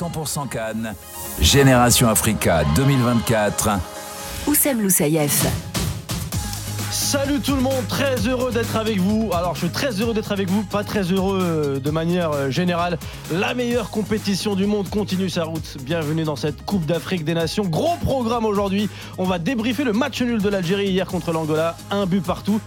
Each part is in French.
100% Cannes, Génération Africa 2024. Oussem Loussaïef. Salut tout le monde, très heureux d'être avec vous. Alors je suis très heureux d'être avec vous, pas très heureux euh, de manière euh, générale. La meilleure compétition du monde continue sa route. Bienvenue dans cette Coupe d'Afrique des Nations. Gros programme aujourd'hui. On va débriefer le match nul de l'Algérie hier contre l'Angola. Un but partout.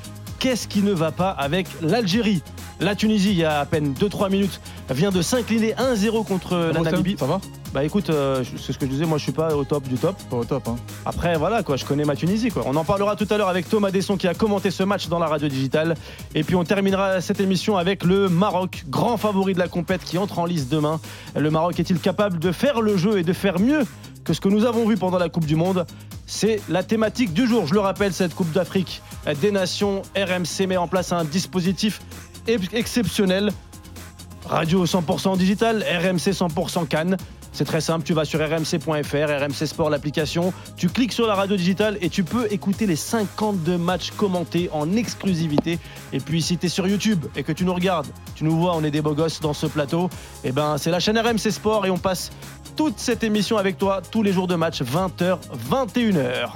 Qu'est-ce qui ne va pas avec l'Algérie? La Tunisie, il y a à peine 2-3 minutes, vient de s'incliner 1-0 contre la Namibie. Ça va? Bah écoute, euh, c'est ce que je disais, moi je suis pas au top du top. Pas au top, hein. Après, voilà, quoi, je connais ma Tunisie. Quoi. On en parlera tout à l'heure avec Thomas Desson qui a commenté ce match dans la radio digitale. Et puis on terminera cette émission avec le Maroc, grand favori de la compète qui entre en lice demain. Le Maroc est-il capable de faire le jeu et de faire mieux que ce que nous avons vu pendant la Coupe du Monde? C'est la thématique du jour. Je le rappelle, cette Coupe d'Afrique des Nations, RMC met en place un dispositif exceptionnel. Radio 100% digital, RMC 100% Cannes. C'est très simple, tu vas sur rmc.fr, RMC Sport l'application, tu cliques sur la radio digitale et tu peux écouter les 52 matchs commentés en exclusivité. Et puis si tu es sur YouTube et que tu nous regardes, tu nous vois, on est des beaux gosses dans ce plateau, et ben c'est la chaîne RMC Sport et on passe toute cette émission avec toi tous les jours de match 20h 21h.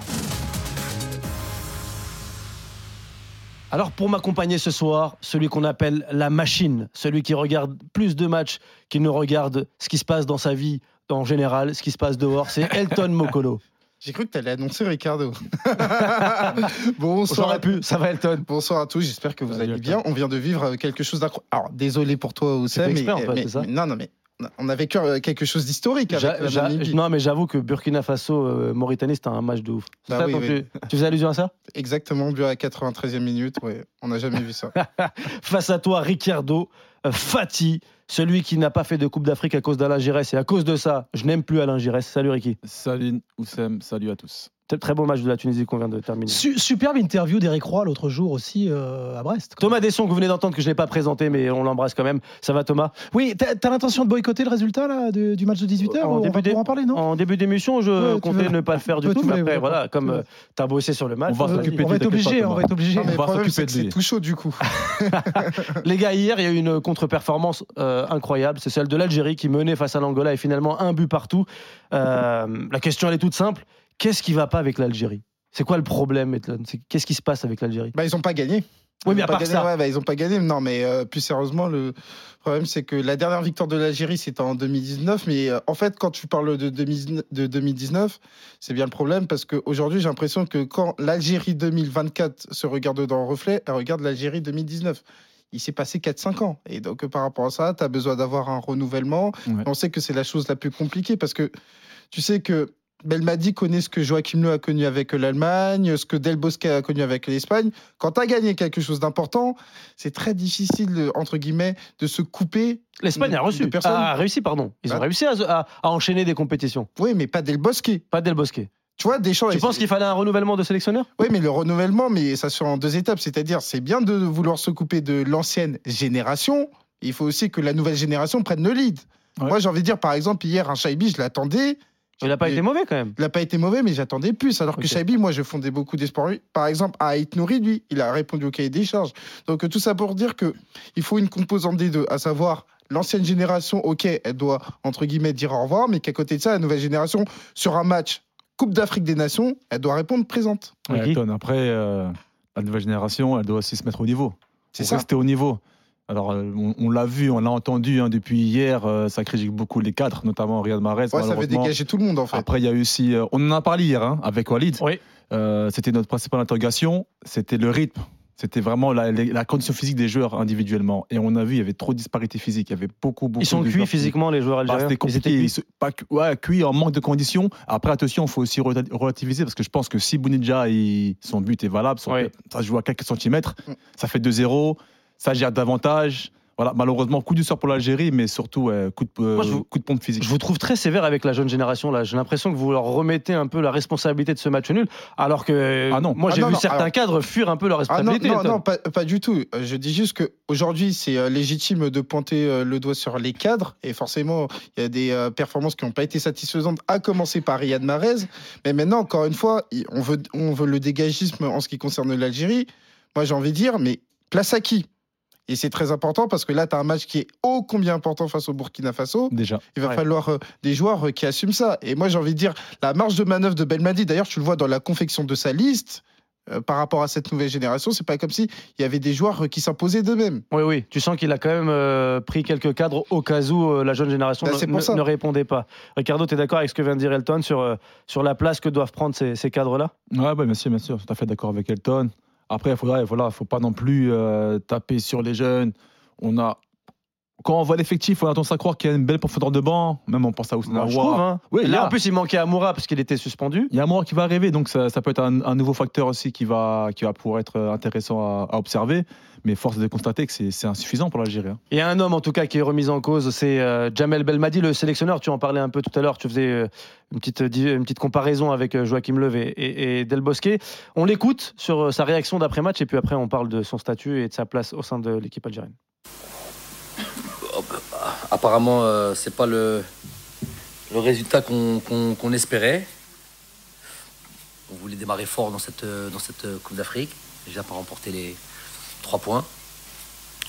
Alors pour m'accompagner ce soir, celui qu'on appelle la machine, celui qui regarde plus de matchs qu'il ne regarde ce qui se passe dans sa vie en général, ce qui se passe dehors, c'est Elton Mokolo. J'ai cru que tu allais annoncer Ricardo. Bonsoir. à pu, ça va Elton Bonsoir à tous, j'espère que vous allez bien. On vient de vivre quelque chose d'incroyable. Alors désolé pour toi Oussem, mais, en fait, mais- c'est ça mais- non non mais on a vécu euh, quelque chose d'historique avec la Namibie. Non mais j'avoue que Burkina Faso, euh, Mauritanie, c'était un match de ouf. C'est Bah ça, oui, donc oui. Tu, tu faisais allusion à ça? Exactement, but à la 93e minute, ouais, on n'a jamais vu ça. Face à toi, Ricardo, euh, Fati, celui qui n'a pas fait de Coupe d'Afrique à cause d'Alain Giresse. Et à cause de ça, je n'aime plus Alain Giresse. Salut Ricky. Salut Oussem, salut à tous. Très, beau match de la Tunisie qu'on vient de terminer. Su- superbe interview d'Eric Roy l'autre jour aussi euh, à Brest. Thomas Desson, que vous venez d'entendre, que je n'ai pas présenté, mais on l'embrasse quand même. Ça va Thomas? Oui, t'as as, l'intention de boycotter le résultat là, du, du match de 18h En On début en parler, non? En début d'émission, je Ouais, comptais veux- ne pas le faire du tout, mais après, ouais, voilà, comme ouais. tu as bossé sur le match. On va euh, s'occuper on va être obligé, on va être obligé. On le va s'occuper de que c'est lui. tout chaud du coup. Les gars, hier, il y a eu une contre-performance euh, incroyable. C'est celle de l'Algérie qui menait face à l'Angola et finalement un but partout. Euh, la question, elle est toute simple. Qu'est-ce qui va pas avec l'Algérie? C'est quoi le problème, C'est- Qu'est-ce qui se passe avec l'Algérie? Bah ils ont pas gagné. Oui, Ils mais à pas part gagné, ça. ouais, bah, ils ont pas gagné. Non, mais euh, plus sérieusement, le problème c'est que la dernière victoire de l'Algérie c'était en 2019. Mais euh, en fait, quand tu parles de, 2019 de 2019, c'est bien le problème parce qu'aujourd'hui j'ai l'impression que quand l'Algérie 2024 se regarde dans le reflet, elle regarde l'Algérie 2019. Il s'est passé 4-5 ans. Et donc, par rapport à ça, tu as besoin d'avoir un renouvellement. Ouais. On sait que c'est la chose la plus compliquée parce que tu sais que Belmadi connaît ce que Joachim Löw a connu avec l'Allemagne, ce que Del Bosque a connu avec l'Espagne. Quand tu as gagné quelque chose d'important, c'est très difficile, de- entre guillemets, de se couper. L'Espagne a reçu. personnes. A réussi, pardon. Ils ont Bah. réussi à, à- à enchaîner des compétitions. Oui, mais pas Del Bosque. Pas Del Bosque. Tu vois, Deschamps. Tu penses qu'il fallait un renouvellement de sélectionneur? Oui, mais le renouvellement, mais ça se fait en deux étapes. C'est-à-dire, c'est bien de vouloir se couper de l'ancienne génération. Il faut aussi que la nouvelle génération prenne le lead. Ouais. Moi, j'ai envie de dire, par exemple, hier, un Shaibi, je l'attendais. Il n'a pas été mauvais quand même. Il n'a pas été mauvais, mais j'attendais plus. Alors que Ok. Shaibi, moi, je fondais beaucoup d'espoir. Par exemple, à Aït Nouri, lui, il a répondu au cahier des charges. Donc, tout ça pour dire que il faut une composante des deux, à savoir l'ancienne génération, ok, elle doit, entre guillemets, dire au revoir, mais qu'à côté de ça, la nouvelle génération, sur un match Coupe d'Afrique des Nations, elle doit répondre présente. Ouais, après, euh, la nouvelle génération, elle doit aussi se mettre au niveau. C'est ça. Rester au niveau. Alors, euh, on, on l'a vu, on l'a entendu hein, depuis hier, euh, ça critique beaucoup les cadres, notamment Riyad Mahrez. Ouais, ça avait dégagé tout le monde, en fait. Après, il y a eu aussi, euh, on en a parlé hier hein, avec Walid. Oui. Euh, c'était notre principale interrogation, c'était le rythme. C'était vraiment la, condition physique des joueurs individuellement. Et on a vu, il y avait trop de disparités physiques. Il y avait beaucoup, beaucoup Ils sont de cuits joueurs qui- physiquement, les joueurs Bah, algériens. c'était Ils compliqué. étaient cuits. Ils se- pas cu- ouais, cuit en manque de conditions. Après, attention, il faut aussi rela- relativiser parce que je pense que si Bounidja, il- son but est valable, son- ça se joue à quelques centimètres, Mm. ça fait 2-0, ça gère davantage. Voilà, malheureusement, coup du sort pour l'Algérie, mais surtout euh, coup, de, euh, Moi, je vous- coup de pompe physique. Je vous trouve très sévère avec la jeune génération là. J'ai l'impression que vous leur remettez un peu la responsabilité de ce match nul, alors que Ah non. moi Ah j'ai non, vu non, certains alors- cadres fuir un peu leur Ah non, responsabilité. non, non, pas, pas du tout. Je dis juste qu'aujourd'hui, c'est euh, légitime de pointer euh, le doigt sur les cadres. Et forcément, il y a des performances qui n'ont pas été satisfaisantes, à commencer par Riyad Mahrez. Mais maintenant, encore une fois, on veut, on veut le dégagisme en ce qui concerne l'Algérie. Moi, j'ai envie de dire, mais place à qui? Et c'est très important parce que là, tu as un match qui est ô combien important face au Burkina Faso. Déjà. Il va Ouais. falloir euh, des joueurs euh, qui assument ça. Et moi, j'ai envie de dire, la marge de manœuvre de Belmadi, d'ailleurs, tu le vois dans la confection de sa liste, euh, par rapport à cette nouvelle génération, c'est pas comme si il y avait des joueurs euh, qui s'imposaient d'eux-mêmes. Oui, oui. Tu sens qu'il a quand même euh, pris quelques cadres au cas où euh, la jeune génération Bah, ne- répondait pas. Ricardo, tu es d'accord avec ce que vient de dire Elton sur, euh, sur la place que doivent prendre ces, ces cadres-là? Ouais, bah, bien sûr, bien sûr, tout à fait d'accord avec Elton. Après, il faudra, voilà, faut pas non plus euh, taper sur les jeunes. On a, quand on voit l'effectif, on a tendance à croire qu'il y a une belle profondeur de banc. Même on pense à Ousmane trouve. hein. Oui, Là, en plus, il manquait Amoura parce qu'il était suspendu. Il y a moment qui va arriver, donc ça, ça peut être un, un nouveau facteur aussi qui va, qui va pouvoir être euh, intéressant à, à observer. Mais force de constater que c'est insuffisant pour l'Algérie. hein. Il y a un homme en tout cas qui est remis en cause, c'est euh, Jamel Belmadi, le sélectionneur. Tu en parlais un peu tout à l'heure, tu faisais euh, une, petite, di- une petite comparaison avec euh, Joachim Löw et, et- et Del Bosque. On l'écoute sur euh, sa réaction d'après-match et puis après on parle de son statut et de sa place au sein de l'équipe algérienne. Apparemment, euh, c'est pas le, résultat qu'on espérait. On voulait démarrer fort dans cette, euh, euh, Coupe d'Afrique. Déjà pas remporter les trois points.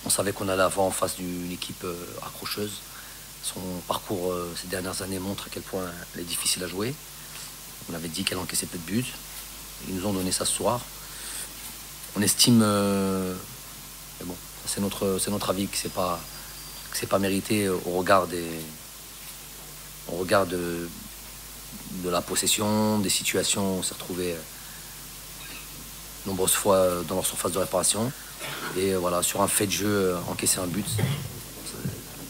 On savait qu'on allait avoir en face d'une équipe euh, accrocheuse. Son parcours euh, ces dernières années montre à quel point elle est difficile à jouer. On avait dit qu'elle encaissait peu de buts. Ils nous ont donné ça ce soir. On estime, euh, mais bon, c'est notre, notre avis que c'est pas c'est pas mérité au regard des au regard de, de la possession, des situations où on s'est retrouvé euh, nombreuses fois dans leur surface de réparation. Et voilà, sur un fait de jeu, euh, encaisser un but,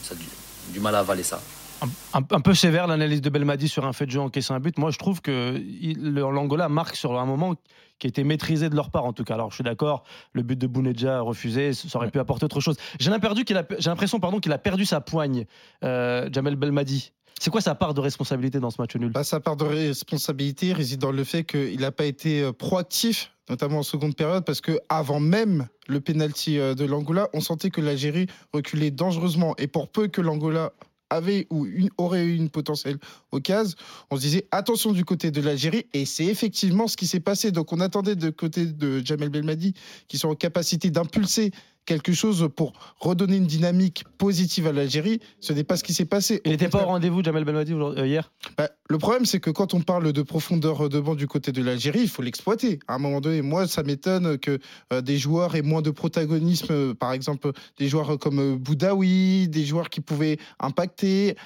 ça, a du mal à avaler ça. Un, un peu sévère l'analyse de Belmadi sur un fait de jeu encaissé un but. Moi, je trouve que l'Angola marque sur un moment qui a été maîtrisé de leur part, en tout cas. Alors, je suis d'accord, le but de Bounedja refusé, ça aurait pu apporter autre chose. J'ai l'impression qu'il a, j'ai l'impression, pardon, qu'il a perdu sa poigne, euh, Jamel Belmadi. C'est quoi sa part de responsabilité dans ce match nul? Bah, sa part de responsabilité réside dans le fait qu'il n'a pas été euh, proactif, notamment en seconde période, parce que avant même le penalty euh, de l'Angola, on sentait que l'Algérie reculait dangereusement. Et pour peu que l'Angola avait ou aurait eu une potentielle occasion, on se disait attention du côté de l'Algérie. Et c'est effectivement ce qui s'est passé. Donc on attendait de côté de Jamel Belmadi qui sont en capacité d'impulser quelque chose pour redonner une dynamique positive à l'Algérie. Ce n'est pas ce qui s'est passé. Il n'était pas au rendez-vous, Jamel Belmadi, euh, hier? Bah, le problème, c'est que quand on parle de profondeur de banc du côté de l'Algérie, il faut l'exploiter. À un moment donné, moi, ça m'étonne que euh, des joueurs aient moins de protagonisme. euh, par exemple, des joueurs comme euh, Boudaoui, des joueurs qui pouvaient impacter.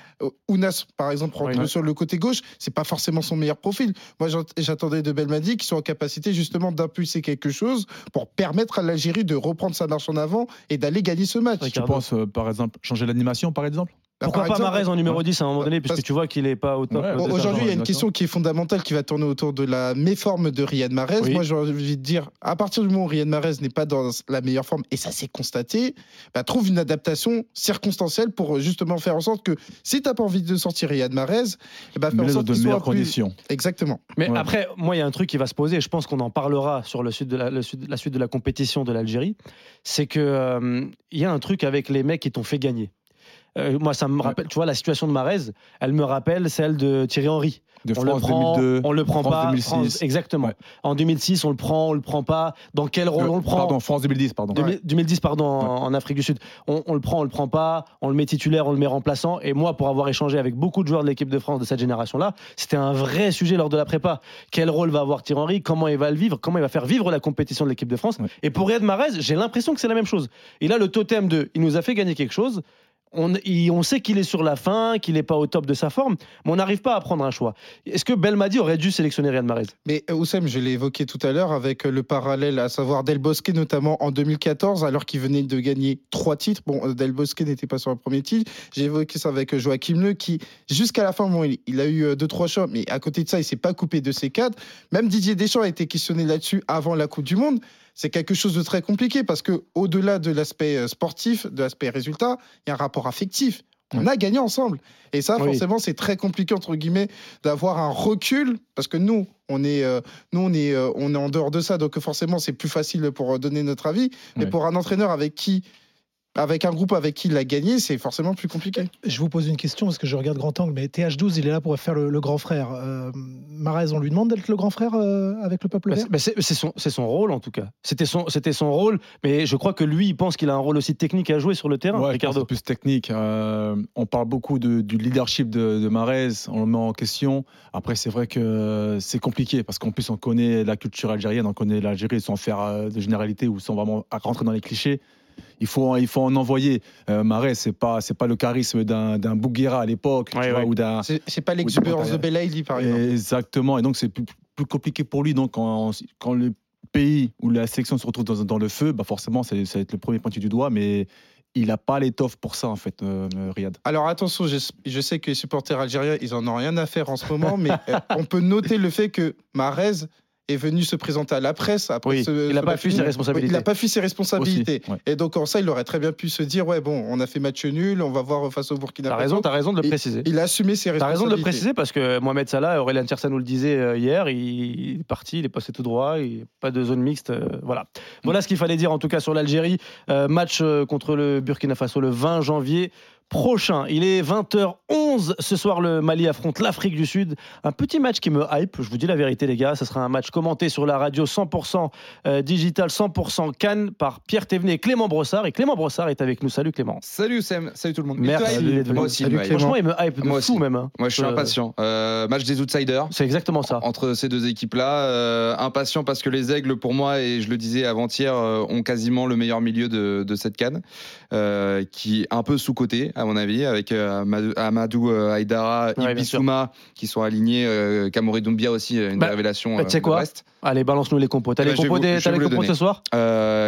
Ounas, par exemple, sur le côté gauche, c'est pas forcément son meilleur profil. Moi, j'attendais de Belmadi qui soit en capacité justement d'impulser quelque chose pour permettre à l'Algérie de reprendre sa marche en avant et d'aller gagner ce match. Tu penses, euh, par exemple, changer l'animation, par exemple? Pourquoi pas Marez en numéro 10 à un moment donné, puisque tu vois qu'il n'est pas au top Ouais, euh, Aujourd'hui, il y a une question qui est fondamentale qui va tourner autour de la méforme de Riyad Mahrez. Oui. Moi, j'ai envie de dire, à partir du moment où Riyad Mahrez n'est pas dans la meilleure forme, et ça s'est constaté, bah, trouve une adaptation circonstancielle pour euh, justement faire en sorte que si tu n'as pas envie de sortir Riyad Mahrez, eh bah, faire en sorte dans de meilleures plus- conditions. Exactement. Mais Ouais. après, moi, il y a un truc qui va se poser, et je pense qu'on en parlera sur le sud de la, le sud- la suite de la compétition de l'Algérie, c'est que euh, il y a un truc avec les mecs qui t'ont fait gagner. Euh, moi, ça me rappelle, tu vois, la situation de Marez, elle me rappelle celle de Thierry Henry. De on France le prend, 2002, on le prend France pas. 2006. France- exactement. Ouais. En 2006, on le prend, on le prend pas. Dans quel rôle Euh, on le prend Pardon, France 2010, pardon. 2000 2010, pardon, en, en Afrique du Sud. On, on le prend, on le prend pas, on le met titulaire, on le met remplaçant. Et moi, pour avoir échangé avec beaucoup de joueurs de l'équipe de France de cette génération-là, c'était un vrai sujet lors de la prépa. Quel rôle va avoir Thierry Henry? Comment il va le vivre? Comment il va faire vivre la compétition de l'équipe de France? Et pour Riyad Mahrez, j'ai l'impression que c'est la même chose. Et là, le totem de il nous a fait gagner quelque chose. On, sait qu'il est sur la fin, qu'il n'est pas au top de sa forme, mais on n'arrive pas à prendre un choix. Est-ce que Belmadi aurait dû sélectionner Riyad Mahrez? Mais euh, Oussem, je l'ai évoqué tout à l'heure avec euh, le parallèle, à savoir Del Bosque notamment en 2014, alors qu'il venait de gagner trois titres. Bon, euh, Del Bosque n'était pas sur le premier titre. J'ai évoqué ça avec Joachim Leu, qui jusqu'à la fin, bon, il, a eu deux trois choix, mais à côté de ça, il s'est pas coupé de ses cadres. Même Didier Deschamps a été questionné là-dessus avant la Coupe du Monde. C'est quelque chose de très compliqué parce que au-delà de l'aspect euh, sportif, de l'aspect résultat, il y a un rapport affectif. On a gagné ensemble. Et ça, Oui. forcément, c'est très compliqué, entre guillemets, d'avoir un recul, parce que nous, on est, euh, nous, on est, euh, on est en dehors de ça, donc forcément, c'est plus facile pour donner notre avis. Mais pour un entraîneur avec qui avec un groupe avec qui il a gagné, c'est forcément plus compliqué. Je vous pose une question parce que je regarde grand angle, mais TH12, il est là pour faire le, le grand frère. Euh, Marez, on lui demande d'être le grand frère euh, avec le peuple Bah, vert bah, c'est son, rôle en tout cas. C'était son, c'était son rôle, mais je crois que lui, il pense qu'il a un rôle aussi technique à jouer sur le terrain, Ouais, Ricardo. plus technique. Euh, on parle beaucoup de- du leadership de, de Mahrez, on le met en question. Après, c'est vrai que c'est compliqué parce qu'en plus, on connaît la culture algérienne, on connaît l'Algérie sans faire euh, de généralité ou sans vraiment rentrer dans les clichés. Il faut, il faut en envoyer. Euh, Mahrez, c'est pas, c'est pas le charisme d'un, d'un Bouguera à l'époque, tu Ouais, vois, ouais. ou d'un. C'est c'est pas l'exubérance de Belaïli, par exemple. Exactement. Et donc, c'est plus, plus compliqué pour lui. Donc, quand, quand le pays ou la sélection se retrouve dans, dans le feu, bah forcément, c'est, ça va être le premier pointu du doigt. Mais il n'a pas l'étoffe pour ça, en fait, euh, Riyad. Alors attention, je, je sais que les supporters algériens, ils en ont rien à faire en ce moment, mais euh, on peut noter le fait que Mahrez est venu se présenter à la presse après Oui, ce- il n'a pas fui ses responsabilités. Il n'a pas fui ses responsabilités. Aussi, ouais. Et donc en ça, il aurait très bien pu se dire ouais bon, on a fait match nul, on va voir face au Burkina T'as Faso. raison, t'as raison de le préciser. Il a assumé ses T'as responsabilités. raison de le préciser parce que Mohamed Salah, Aurélien Tiersa nous le disait euh, hier, il est parti, il est passé tout droit, il pas de zone mixte. euh, voilà. Voilà ce qu'il fallait dire en tout cas sur l'Algérie. Euh, match contre le Burkina Faso le 20 janvier prochain. Il est 20h11 ce soir. Le Mali affronte l'Afrique du Sud. Un petit match qui me hype. Je vous dis la vérité, les gars. Ce sera un match commenté sur la radio 100% euh, digital, 100% Cannes par Pierre Thévenet et Clément Brossard. Et Clément Brossard est avec nous. Salut Clément. Salut Sam, salut tout le monde. Merci venu. Moi aussi, Salut. Franchement, il me hype de Moi fou aussi. même. hein. moi je suis Euh, impatient. Euh, match des outsiders. C'est exactement ça. Entre ces deux équipes-là, impatient parce que les Aigles, pour moi, et je le disais avant-hier, ont quasiment le meilleur milieu de, de cette canne, euh, qui est un peu sous-coté, à mon avis, avec euh, Amadou, Amadou euh, Haïdara, Ouais, qui sont alignés, euh, Kamori Doumbia aussi, une Bah, des révélations bah, tu sais quoi. Allez, balance-nous les compos. T'as Eh les compos, vous- des- les le compos de ce soir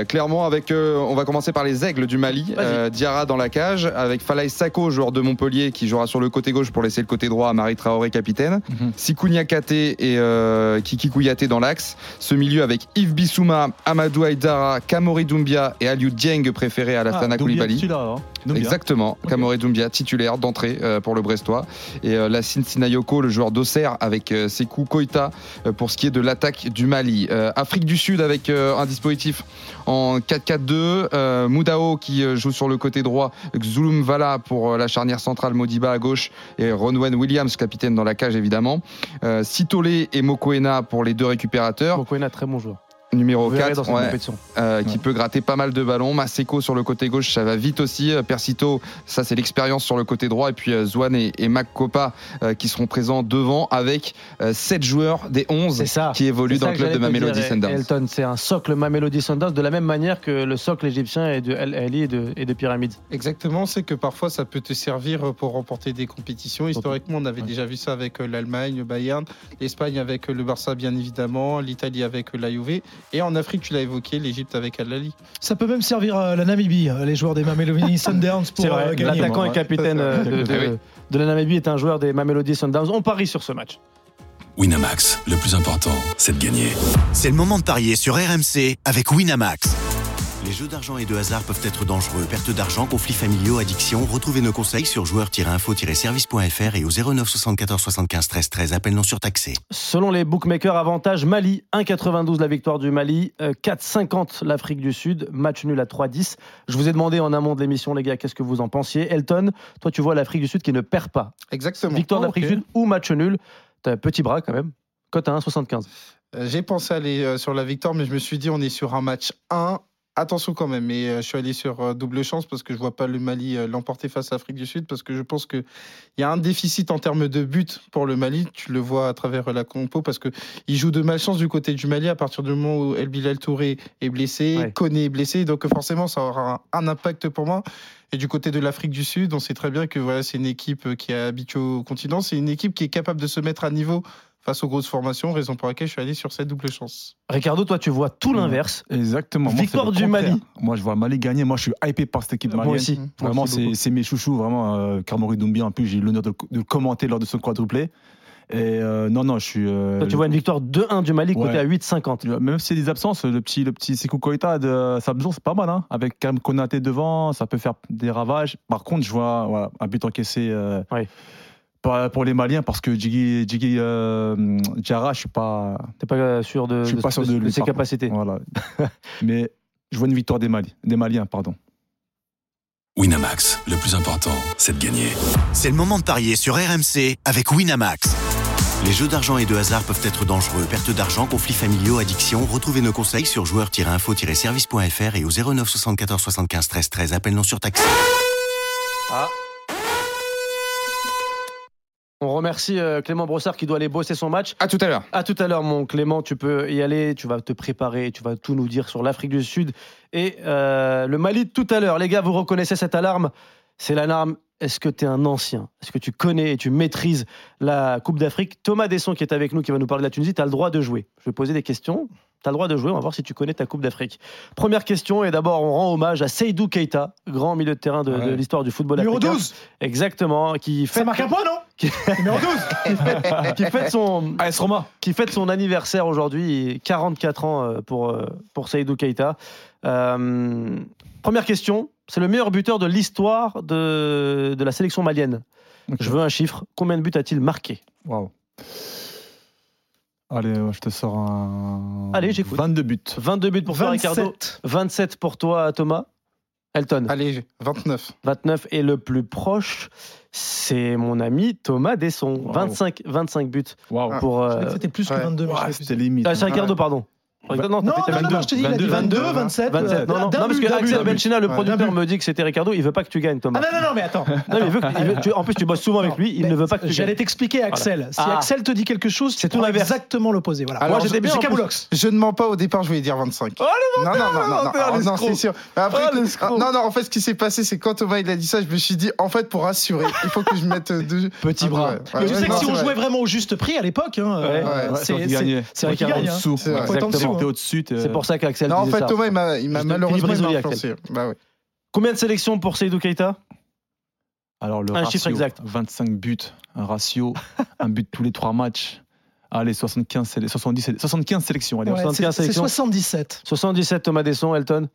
clairement, avec, on va commencer par les aigles du Mali. Diarra dans la cage, avec Falaï Sako, joueur de Montpellier, qui jouera sur le côté gauche pour laisser le côté droit à Marie Traoré, capitaine. Mhm. Sikounia Kate et Kiki Kouyaté dans l'axe. Ce milieu avec Yves Bissouma, Amadou Haïdara, Kamori Doumbia et Aliou Dieng, préféré à la Ah, Koulibaly. Exactement, Ok. Kamori Doumbia, titulaire d'entrée euh, pour le Brestois. Et euh, Lassine Sinayoko, le joueur d'Auxerre, avec euh, Sekou Koita euh, pour ce qui est de l'attaque du Mali. Euh, Afrique du Sud avec euh, un dispositif en 4-4-2. Euh, Moudao qui euh, joue sur le côté droit. Zulum Vala pour euh, la charnière centrale. Modiba à gauche. Et Ronwen Williams, capitaine dans la cage évidemment. Euh, Sitole et Mokoena pour les deux récupérateurs. Mokoena, très bon joueur. Numéro Vous verrez 4. dans cette ouais compétition. euh, qui Ouais. peut gratter pas mal de ballons. Maseko sur le côté gauche, ça va vite aussi. Euh, Persito, ça c'est l'expérience sur le côté droit. Et puis euh, Zouane et, et Mac Copa euh, qui seront présents devant avec 7 joueurs des 11 C'est ça. qui évoluent dans le club de Mamelody Sundowns. Elton, c'est un socle Mamelody Sundowns de la même manière que le socle égyptien est de El Ali et de, et de Pyramide. Exactement, c'est que parfois ça peut te servir pour remporter des compétitions. Historiquement, on avait Ouais. déjà vu ça avec l'Allemagne, le Bayern, l'Espagne avec le Barça bien évidemment, l'Italie avec la Juve et en Afrique, tu l'as évoqué, l'Égypte avec Al Ahly. Ça peut même servir à la Namibie, euh, les joueurs des Mamelody Sundowns pour C'est vrai, euh, gagner. l'attaquant et capitaine euh, de, de, Ah de la Namibie est un joueur des Mamelody Sundowns. On parie sur ce match. Winamax, le plus important, c'est de gagner. C'est le moment de parier sur RMC avec Winamax. Les jeux d'argent et de hasard peuvent être dangereux. Perte d'argent, conflits familiaux, addiction. Retrouvez nos conseils sur joueurs-info-service.fr et au 09 74 75 13 13. Appel non surtaxé. Selon les bookmakers, avantage Mali, 1,92 la victoire du Mali, euh, 4,50 l'Afrique du Sud, match nul à 3,10. Je vous ai demandé en amont de l'émission, les gars, qu'est-ce que vous en pensiez Elton, toi tu vois l'Afrique du Sud qui ne perd pas. Exactement. Victoire Oh, d'Afrique du Sud ou match nul. T'as un petit bras quand même. Cote à 1,75. Euh, J'ai pensé aller euh, sur la victoire, mais je me suis dit on est sur un match 1. Attention quand même, mais euh, je suis allé sur euh, double chance parce que je vois pas le Mali euh, l'emporter face à l'Afrique du Sud parce que je pense qu'il y a un déficit en termes de buts pour le Mali. Tu le vois à travers la compo parce que il joue de malchance du côté du Mali à partir du moment où El Bilal Touré est blessé, Ouais. Koné est blessé, donc forcément ça aura un, un impact pour moi. Et du côté de l'Afrique du Sud, on sait très bien que voilà, c'est une équipe qui est habituée au continent, c'est une équipe qui est capable de se mettre à niveau face aux grosses formations, raison pour laquelle je suis allé sur cette double chance. Ricardo, toi tu vois tout Ouais. l'inverse. Exactement. Moi, Victoire du contraire. Mali. Moi, je vois le Mali gagner. Moi, je suis hypé par cette équipe malienne. Moi Vraiment, aussi c'est beaucoup. c'est mes chouchous. Vraiment, euh, Kamori Doumbia, en plus, j'ai eu l'honneur de, de le commenter lors de ce quadruplé. Et euh, non, non, je suis. euh, Toi tu vois une victoire 2-1 du Mali côté Ouais. à 8,50. Même s'il y a des absences, le petit, le petit Sekou Koita de Sabzon, c'est pas mal. Hein. Avec Karim Konaté devant, ça peut faire des ravages. Par contre, je vois voilà, un but encaissé euh, Ouais. Pas- pour les Maliens parce que Djigui, Djigui euh, Diarra, je suis pas. T'es pas sûr de, Je suis de- pas sûr de- de de lui, ses capacités. Voilà. Mais je vois une victoire des, Mali, des Maliens, pardon. Winamax, le plus important, c'est de gagner. C'est le moment de parier sur RMC avec Winamax. Les jeux d'argent et de hasard peuvent être dangereux. Perte d'argent, conflits familiaux, addiction. Retrouvez nos conseils sur joueurs-info-service.fr et au 09 74 75 13 13. Appel non surtaxé. Ah. On remercie euh, Clément Brossard qui doit aller bosser son match. À tout à l'heure. À tout à l'heure, mon Clément. Tu peux y aller. Tu vas te préparer. Tu vas tout nous dire sur l'Afrique du Sud et euh, le Mali tout à l'heure. Les gars, vous reconnaissez cette alarme? C'est l'alarme. Est-ce que tu es un ancien? Est-ce que tu connais et tu maîtrises la Coupe d'Afrique? Thomas Desson qui est avec nous, qui va nous parler de la Tunisie, tu as le droit de jouer. Je vais poser des questions. Tu as le droit de jouer. On va voir si tu connais ta Coupe d'Afrique. Première question, et d'abord, on rend hommage à Seydou Keita, grand milieu de terrain de, l'histoire du football Numéro africain. 12 Exactement. Qui fait Ça marque un point, non qui, Numéro 12 qui fête, qui fête son AS Roma. qui fête son anniversaire aujourd'hui, et 44 ans euh, pour, euh, pour Seydou Keita. Euh, première question, c'est le meilleur buteur de l'histoire de, de la sélection malienne. Je veux un chiffre. Combien de buts a-t-il marqué? Waouh. Allez, ouais, je te sors un. Allez, j'écoute. 22 buts. 22 buts pour toi, Ricardo. 27. 27 pour toi, Thomas. Elton. Allez, 29. 29. Et le plus proche, c'est mon ami Thomas Desson. Wow. 25, 25 buts Waouh. pour. Euh, C'était plus que ouais. 22. mais savais C'était limite. Ah, c'est. Ricardo, pardon. Non, Non, non, je te dis, il a dit 22, 22, 27. 27. Non, non, parce que Axel. Benchina, le producteur, me dit que c'était Ricardo. Il veut pas que tu gagnes, Thomas. Ah non, non, non, mais attends. Non, mais il veut que- il veut- tu- en plus, tu bosses souvent avec lui. Il ne veut pas que tu J'allais t'expliquer, Axel. Si Ah. Axel te dit quelque chose, C'est tout exactement l'opposé. Voilà. Alors, Moi, j'étais je- bien. Je ne mens pas au départ, je voulais dire 25. Oh, non, non, non, non, non, non, c'est sûr. Après, Oh, l'escroc. non, non, en fait, ce qui s'est passé, c'est quand Thomas il a dit ça, je me suis dit, en fait, pour rassurer, il faut que je mette deux. Petit Ah, bras. tu sais que non, si on jouait vraiment au juste prix à l'époque, hein, euh, c'est vrai qu'il gagne. Hein. C'est au-dessus. pour ça qu'Axel Non, en fait, ça. Thomas, il m'a malheureusement il influencé. Bah ouais. Combien de sélections pour Seydou Keita Alors, le Un ratio, chiffre exact. 25 buts, un ratio, un but tous les trois matchs. Allez, 75, sé- 70, sé- 75 sélections. Allez, Ouais, 75 c'est- C'est sélections. 77. 77 Thomas Desson, Elton?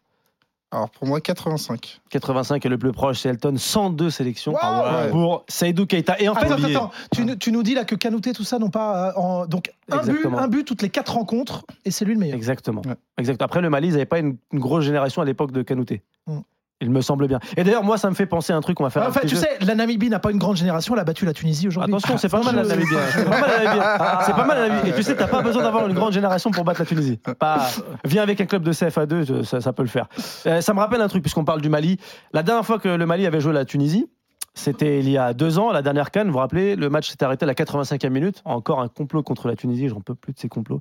Alors, pour moi, 85. 85 est le plus proche, c'est Elton. 102 sélections ouais. pour Seydou Keita. Et en fait, Attends, attends, tu, nous- tu nous dis là que Canouté, tout ça, n'ont pas. euh, en- donc, un but, Exactement. un but toutes les quatre rencontres, et c'est lui le meilleur. Exactement. Ouais. Exactement. Après, le Mali, ils n'avaient pas une, une grosse génération à l'époque de Kanouté. Mm. Il me semble bien. Et d'ailleurs, moi, ça me fait penser à un truc qu'on va faire. Enfin, petit tu sais, la Namibie n'a pas une grande génération, elle a battu la Tunisie aujourd'hui. Attention, c'est pas mal la Je- Namibie. C'est pas mal la Namibie. C'est pas mal la Namibie. Et tu sais, t'as pas besoin d'avoir une grande génération pour battre la Tunisie. Pas. Viens avec un club de CFA2, je- ça, ça peut le faire. Euh, ça me rappelle un truc puisqu'on parle du Mali. La dernière fois que le Mali avait joué la Tunisie. C'était il y a deux ans, la dernière canne, vous vous rappelez, le match s'était arrêté à la 85e minute. Encore un complot contre la Tunisie, j'en peux plus de ces complots.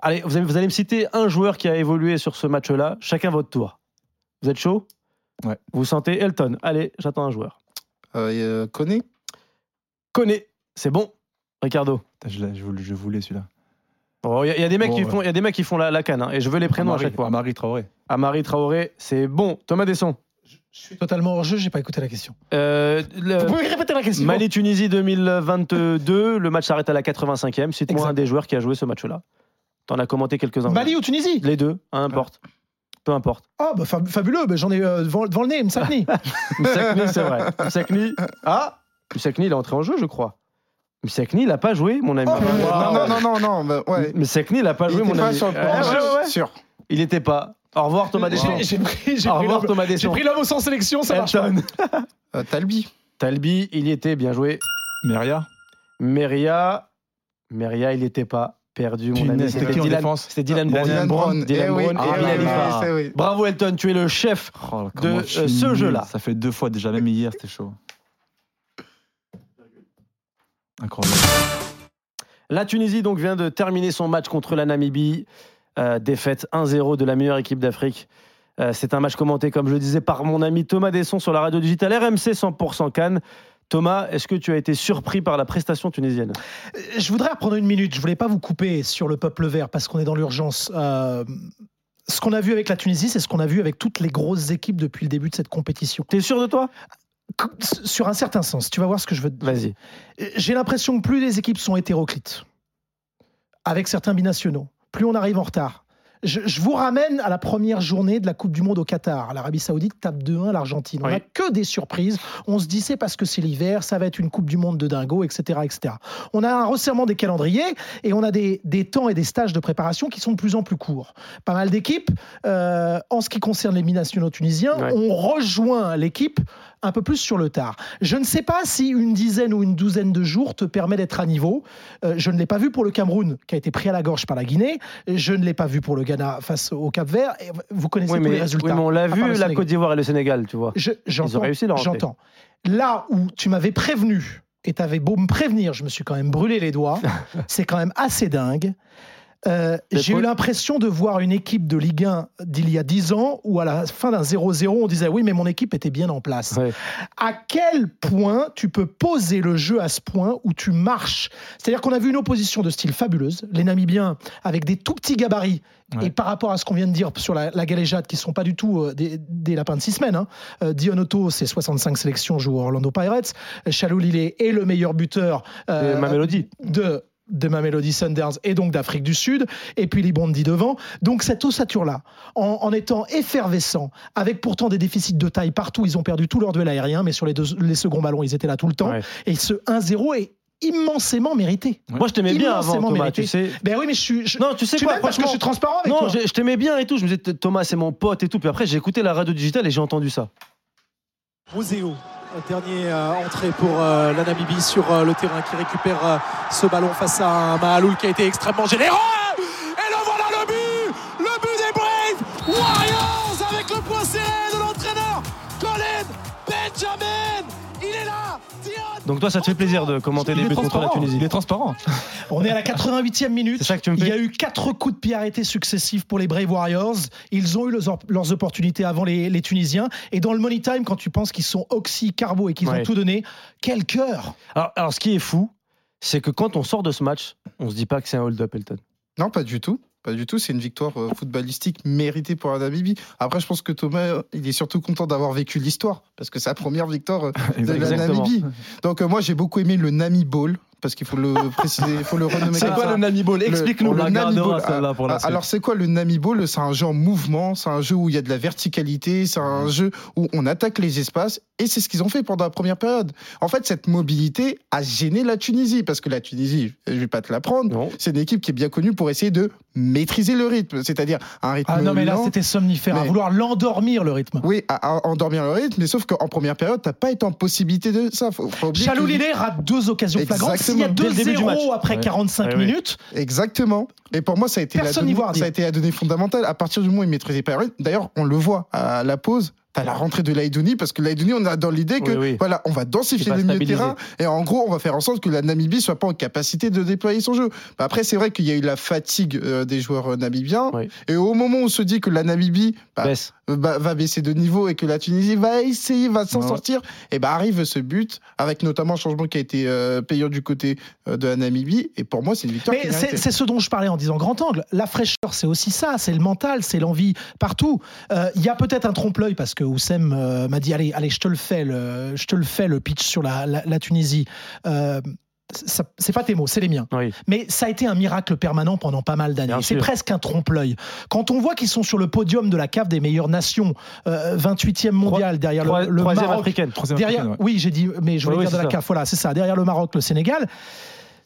Allez, vous allez, vous allez me citer un joueur qui a évolué sur ce match-là, chacun votre tour. Vous êtes chaud? Ouais. Vous sentez Elton Allez, j'attends un joueur. Euh, euh, Koné? C'est bon. Ricardo. Putain, Je, l'ai- je voulais- je voulais celui-là. Il y, a- il y a des mecs Bon, qui ouais. font, il y a des mecs qui font la, la canne, hein, et je veux les prénoms à Amari- chaque fois. Amari Traoré. Amari Traoré, c'est bon. Thomas Desson. Je suis totalement hors jeu, j'ai pas écouté la question. Euh, le- Vous pouvez répéter la question Mali-Tunisie 2022, le match s'arrête à la 85e. Cite-moi Exact. un des joueurs qui a joué ce match-là. T'en as commenté quelques-uns. Mali ou Tunisie? Les deux, hein, importe. Peu importe. Ah, bah, fab- fabuleux, bah, j'en ai euh, devant, devant le nez, Msakni. Msakni, c'est vrai. Msakni. Ah Msakni, il est entré en jeu, je crois. Msakni, il n'a pas joué, mon ami. Oh, Non, non, non, non, non. bah, ouais. Msakni, il n'a pas Il joué, mon pas ami. sur le Ah, ouais, ouais, sûr. Il n'était pas. Au revoir, Thomas. J'ai j'ai pris, j'ai Au pris revoir, Thomas j'ai Desson. pris l'homme sans sélection, ça marche pas. Euh, Talbi. Talbi, il y était, bien joué. Meria. Meria, Meria, il n'était pas perdu, mon ami. c'était C'était qui en Dylan, défense c'était Dylan Brown. Dylan Brown. Dylan Eh Brown eh et Bilal c'est oui. Bravo Elton, tu es le chef. Oh, De, euh, ce jeu-là. Ça fait deux fois déjà, même hier, c'était chaud. Incroyable. La Tunisie donc vient de terminer son match contre la Namibie. Euh, défaite 1-0 de la meilleure équipe d'Afrique. Euh, c'est un match commenté, comme je le disais, par mon ami Thomas Desson sur la radio digitale RMC 100% Cannes. Thomas, est-ce que tu as été surpris par la prestation tunisienne? Euh, Je voudrais reprendre une minute. Je voulais pas vous couper sur le peuple vert parce qu'on est dans l'urgence. Euh, ce qu'on a vu avec la Tunisie, c'est ce qu'on a vu avec toutes les grosses équipes depuis le début de cette compétition. T'es sûr de toi? Sur un certain sens, tu vas voir ce que je veux te dire. Vas-y. J'ai l'impression que plus les équipes sont hétéroclites, avec certains binationaux, plus on arrive en retard, je, je vous ramène à la première journée de la Coupe du Monde au Qatar. L'Arabie Saoudite tape 2-1 l'Argentine. On Oui. n'a que des surprises. On se dit c'est parce que c'est l'hiver, ça va être une Coupe du Monde de dingo, etc., etc. On a un resserrement des calendriers et on a des, des temps et des stages de préparation qui sont de plus en plus courts. Pas mal d'équipes. euh, en ce qui concerne les binationaux tunisiens, on rejoint l'équipe un peu plus sur le tard. Je ne sais pas si une dizaine ou une douzaine de jours te permet d'être à niveau. Euh, je ne l'ai pas vu pour le Cameroun, qui a été pris à la gorge par la Guinée. Je ne l'ai pas vu pour le Ghana face au Cap Vert. Et vous connaissez Oui, tous les résultats. oui, mais on l'a vu, la. Côte d'Ivoire et le Sénégal, tu vois. Je- J'entends. réussi leur. J'entends. Là où tu m'avais prévenu, et tu avais beau me prévenir, je me suis quand même brûlé les doigts, c'est quand même assez dingue. Euh, J'ai eu l'impression de voir une équipe de Ligue 1 d'il y a 10 ans où à la fin d'un 0-0, on disait oui, mais mon équipe était bien en place. Ouais. À quel point tu peux poser le jeu à ce point où tu marches? C'est-à-dire qu'on a vu une opposition de style fabuleuse, les Namibiens avec des tout petits gabarits. Ouais. Et par rapport à ce qu'on vient de dire sur la, la galéjade, qui ne sont pas du tout euh, des, des lapins de six semaines, hein. Euh, Dionoto, c'est 65 sélections, joue Orlando Pirates. Chalou Lillet est le meilleur buteur ma mélodie. de de Mamelody Sundowns et donc d'Afrique du Sud, et puis Libondi devant. Donc cette ossature-là, en, en étant effervescent, avec pourtant des déficits de taille partout, ils ont perdu tout leur duel aérien, mais sur les, deux, les seconds ballons, ils étaient là tout le temps. Ouais. Et ce 1-0 est immensément mérité. Moi, je t'aimais bien avant, Immensément Thomas, mérité. tu sais. Ben oui, mais je suis... je- Non, tu sais tu quoi, parce que je suis transparent avec Non, toi. je, je t'aimais bien et tout. Je me disais, Thomas, c'est mon pote et tout. Puis après, j'ai écouté la radio digitale et j'ai entendu ça. Museo, dernier euh, entrée pour euh, la Namibie sur euh, le terrain qui récupère euh, ce ballon face à un Mahaloul qui a été extrêmement généreux. Donc toi, ça te fait plaisir de commenter les buts contre la. Tunisie. Il est transparent. On est à la 88e minute. C'est ça que tu me Il y a eu quatre coups de pied arrêtés successifs pour les Brave Warriors. Ils ont eu leurs, leurs opportunités avant les, les Tunisiens. Et dans le money time, quand tu penses qu'ils sont oxy, carbo et qu'ils Ouais. ont tout donné, quel cœur Alors, alors, ce qui est fou, c'est que quand on sort de ce match, on se dit pas que c'est un hold-up, Elton. Non, pas du tout. Pas du tout. C'est une victoire euh, footballistique méritée pour la Namibie. Après, je pense que Thomas, il est surtout content d'avoir vécu l'histoire parce que c'est sa première victoire euh, de la. Namibie. Donc, euh, moi, j'ai beaucoup aimé le Nami Ball parce qu'il faut le préciser, il faut le renommer. C'est quoi ça. le Nami Ball? Explique-nous. le la Nami Ball. pour la Ah. Alors c'est quoi le Nami Ball? C'est un jeu en mouvement, c'est un jeu où il y a de la verticalité, c'est un jeu où on attaque les espaces et c'est ce qu'ils ont fait pendant la première période. En fait, cette mobilité a gêné la Tunisie parce que la Tunisie, je vais pas te l'apprendre, c'est une équipe qui est bien connue pour essayer de maîtriser le rythme, c'est-à-dire un rythme Ah non, mais là, c'était somnifère, à vouloir l'endormir, le rythme. Oui, à, à endormir le rythme, mais sauf qu'en première période, t'as pas été en possibilité de ça. Faut, faut Chalou Lillet rate deux occasions flagrantes. S'il y a Exactement. Dès le début du match. 2-0 après Ouais. 45 Ouais, ouais. minutes, Exactement. Et pour moi, ça a été, la Personne n'y voit donnée, ça a été la donnée fondamentale. À partir du moment où il maîtrisait pas le rythme, d'ailleurs, on le voit à la pause. T'as la rentrée de Laïdouni parce que Laïdouni, on a dans l'idée que Oui, oui. voilà, on va densifier le milieu de terrain et en gros, on va faire en sorte que la Namibie soit pas en capacité de déployer son jeu. Bah, après, c'est vrai qu'il y a eu la fatigue euh, des joueurs euh, namibiens Oui. et au moment où on se dit que la Namibie bah, Baisse. Bah, va baisser de niveau et que la Tunisie va essayer, va s'en Ouais. sortir, et bah arrive ce but avec notamment un changement qui a été euh, payant du côté euh, de la Namibie. Et pour moi, c'est une victoire. Mais est c'est ce dont je parlais en disant grand angle. La fraîcheur, c'est aussi ça, c'est le mental, c'est l'envie partout. Euh, Il y a peut-être un trompe-l'œil parce que Oussem m'a dit allez, allez, je te le fais, le, je te le fais le pitch sur la, la- la Tunisie. C'est pas tes mots, c'est les miens. Oui. Mais ça a été un miracle permanent pendant pas mal d'années. C'est presque un trompe-l'œil. Quand on voit qu'ils sont sur le podium de la cave des meilleures nations, euh, 28e mondial derrière le, le Troisième Maroc, africaine. Derrière, africaine, ouais. oui, j'ai dit, mais je voulais Oui, dire de la ça. CAF. Voilà, c'est ça. Derrière le Maroc, le Sénégal.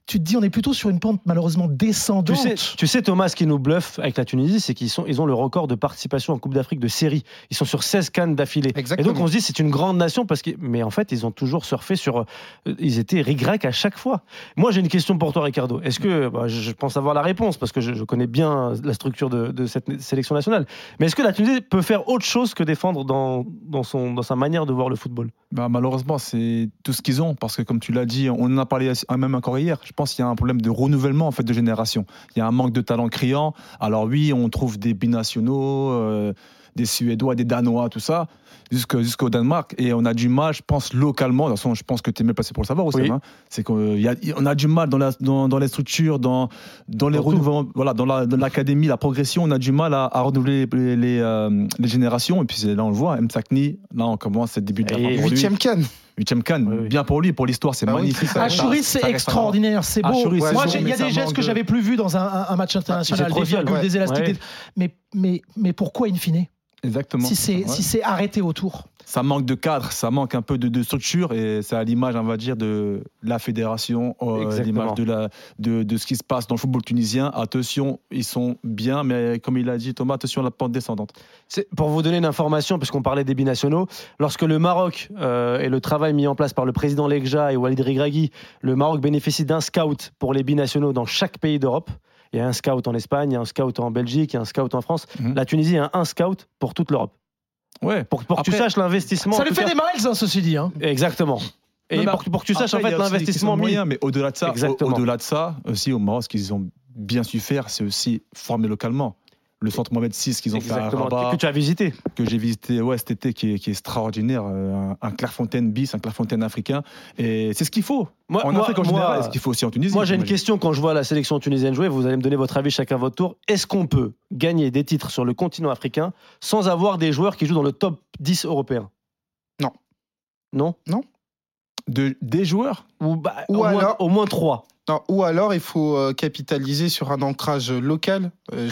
Tu te dis, on est plutôt sur une pente malheureusement Tu descendante. sais, tu sais, Thomas, ce qui nous bluffe avec la Tunisie, c'est qu'ils sont, ils ont le record de participation en Coupe d'Afrique de série. Ils sont sur 16 cannes d'affilée. Et donc on se dit c'est une grande nation parce que, mais en fait ils ont toujours surfé sur, euh, ils étaient rigrac à chaque fois. Moi j'ai une question pour toi Ricardo. Est-ce que, bah, je, je pense avoir la réponse parce que je, je connais bien la structure de, de cette sélection nationale. Mais est-ce que la Tunisie peut faire autre chose que défendre dans, dans son, dans sa manière de voir le football? Bah, malheureusement, c'est tout ce qu'ils ont. Parce que, comme tu l'as dit, on en a parlé même encore hier. Je pense qu'il y a un problème de renouvellement en fait, de génération. Il y a un manque de talent criant. Alors, oui, on trouve des binationaux, euh, des Suédois, des Danois, tout ça, jusqu'au Danemark. Et on a du mal, je pense, localement. De toute façon, je pense que tu es mieux placé pour le savoir aussi. Oui. hein. C'est qu'on a, on a du mal dans, la, dans, dans les structures, dans, dans les renouvellements, voilà, dans la- dans l'académie, la, progression. On a du mal à, à renouveler les, les, euh, les générations. Et puis c'est- là, on le voit, M. Sakni, là, on commence, c'est début de la Et fin. Huitième canne. Huitième Cannes, Oui, oui. bien pour lui, pour l'histoire, c'est Bah oui, magnifique. ça. Achouri, c'est extraordinaire, c'est beau. Moi, il y mais a des gestes manque que j'avais plus vus dans un, un- un match international, c'est trop des virgules, ouais. des élastiques. Ouais. des- Mais, mais, mais pourquoi in fine? Exactement. Si c'est Ouais. si c'est arrêté autour ça manque de cadre, ça manque un peu de, de structure et c'est à l'image, on va dire, de la fédération, euh, l'image de, la, de, de ce qui se passe dans le football tunisien. Attention, ils sont bien, mais comme il a dit Thomas, attention à la pente descendante. Pour vous donner une information, puisqu'on parlait des binationaux, lorsque le Maroc euh, et le travail mis en place par le président Legja et Walid Regragui, le Maroc bénéficie d'un scout pour les binationaux dans chaque pays d'Europe. Il y a un scout en Espagne, il y a un scout en Belgique, il y a un scout en France. Mhm. La Tunisie a un scout pour toute l'Europe. Ouais. Pour, pour que tu saches l'investissement. Ça lui fait cas- des miles, hein, ceci dit. hein. Exactement. Et Non, pour, que- pour que tu saches en fait l'investissement moyens, mais au-delà de ça, au- au-delà de ça, aussi au Maroc, ce qu'ils ont bien su faire, c'est aussi former localement. Le centre Mohamed VI qu'ils ont Exactement. fait à Rabat, Que tu as visité. que j'ai visité ouais, cet été, qui est, qui est extraordinaire, euh, un, un Clairefontaine bis, un Clairefontaine africain, et c'est ce qu'il faut. Moi, en moi- Afrique en moi- général, ce qu'il faut aussi en Tunisie. Moi, j'ai une question quand je vois la sélection tunisienne jouer. Vous allez me donner votre avis chacun à votre tour. Est-ce qu'on peut gagner des titres sur le continent africain sans avoir des joueurs qui jouent dans le top 10 européen? Non. Non? De, des joueurs? Ou, bah, Ou au, moins, au moins trois. Non, ou alors il faut euh, capitaliser sur un ancrage local, euh,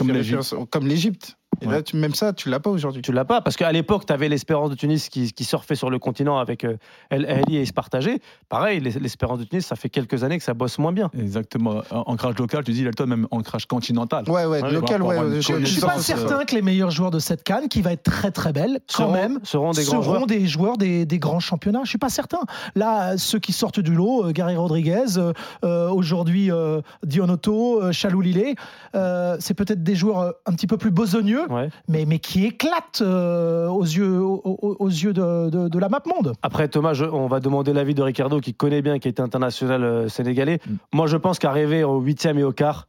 Comme l'Égypte. Et Ouais. là, tu- même ça, tu l'as pas aujourd'hui. Tu l'as pas parce qu'à l'époque, tu avais l'Espérance de Tunis qui, qui surfait sur le continent avec euh, El Ahly et se partageait. Pareil, l'Es- l'Espérance de Tunis, ça fait quelques années que ça bosse moins bien. Exactement. En- Ancrage local, tu dis, Elton, même ancrage continental. Ouais, ouais, Ouais, local, ouais. une je- Je suis pas pense, certain euh, que les meilleurs joueurs de cette canne, qui va être très très belle, quand Seront- même, seront des grands seront joueurs. des joueurs des, des grands championnats. Je suis pas certain. Là, ceux qui sortent du lot, euh, Gary Rodriguez, euh, euh, aujourd'hui euh, Dionotto, euh, Chalou Lillet, euh, c'est peut-être des joueurs euh, un petit peu plus besogneux, Ouais. mais, mais qui éclatent euh, aux yeux, aux, aux- aux yeux de, de- de la map monde. Après, Thomas, je- on va demander l'avis de Ricardo, qui connaît bien, qui est international euh, sénégalais. Mm. Moi, je pense qu'arriver au huitième et au quart,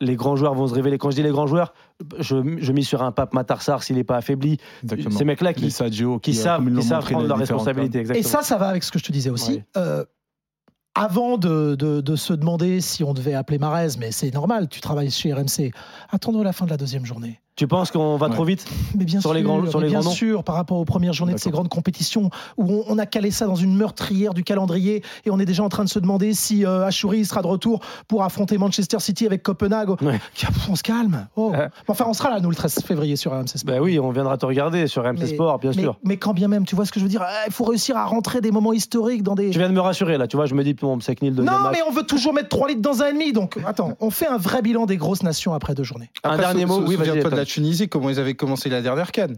les grands joueurs vont se révéler. Quand je dis les grands joueurs, je, je mise sur un Pape Matarsar s'il n'est pas affaibli. Exactement. Ces mecs-là qui, euh, savent, qui savent prendre leurs responsabilités. Et ça, ça va avec ce que je te disais aussi. Ouais. Euh, avant de, de- de se demander si on devait appeler Marez, mais c'est normal, tu travailles chez RMC, attendons la fin de la deuxième journée. Tu penses qu'on va Ouais. trop vite Mais bien Sur sûr, les grands- sur mais les bien grands noms sûr, par rapport aux premières journées de ces grandes compétitions où on, on a calé ça dans une meurtrière du calendrier et on est déjà en train de se demander si euh, Achouri sera de retour pour affronter Manchester City avec Copenhague. Ouais. On se calme. Oh. Ouais. Enfin, on sera là, nous, le 13 février sur RMC Sport. Ben oui, on viendra te regarder sur RMC Mais- Sport, bien mais, sûr. mais quand bien même, tu vois ce que je veux dire Ah, Il faut réussir à rentrer des moments historiques dans des. Tu viens de me rassurer là, tu vois, je me dis, bon, c'est que le deuxième Non, match. mais on veut toujours mettre 3 litres dans un ennemi. Donc, attends, on fait un vrai bilan des grosses nations après deux journées. Un dernier mot, oui, vas-y, Tunisie, comment ils avaient commencé la dernière canne.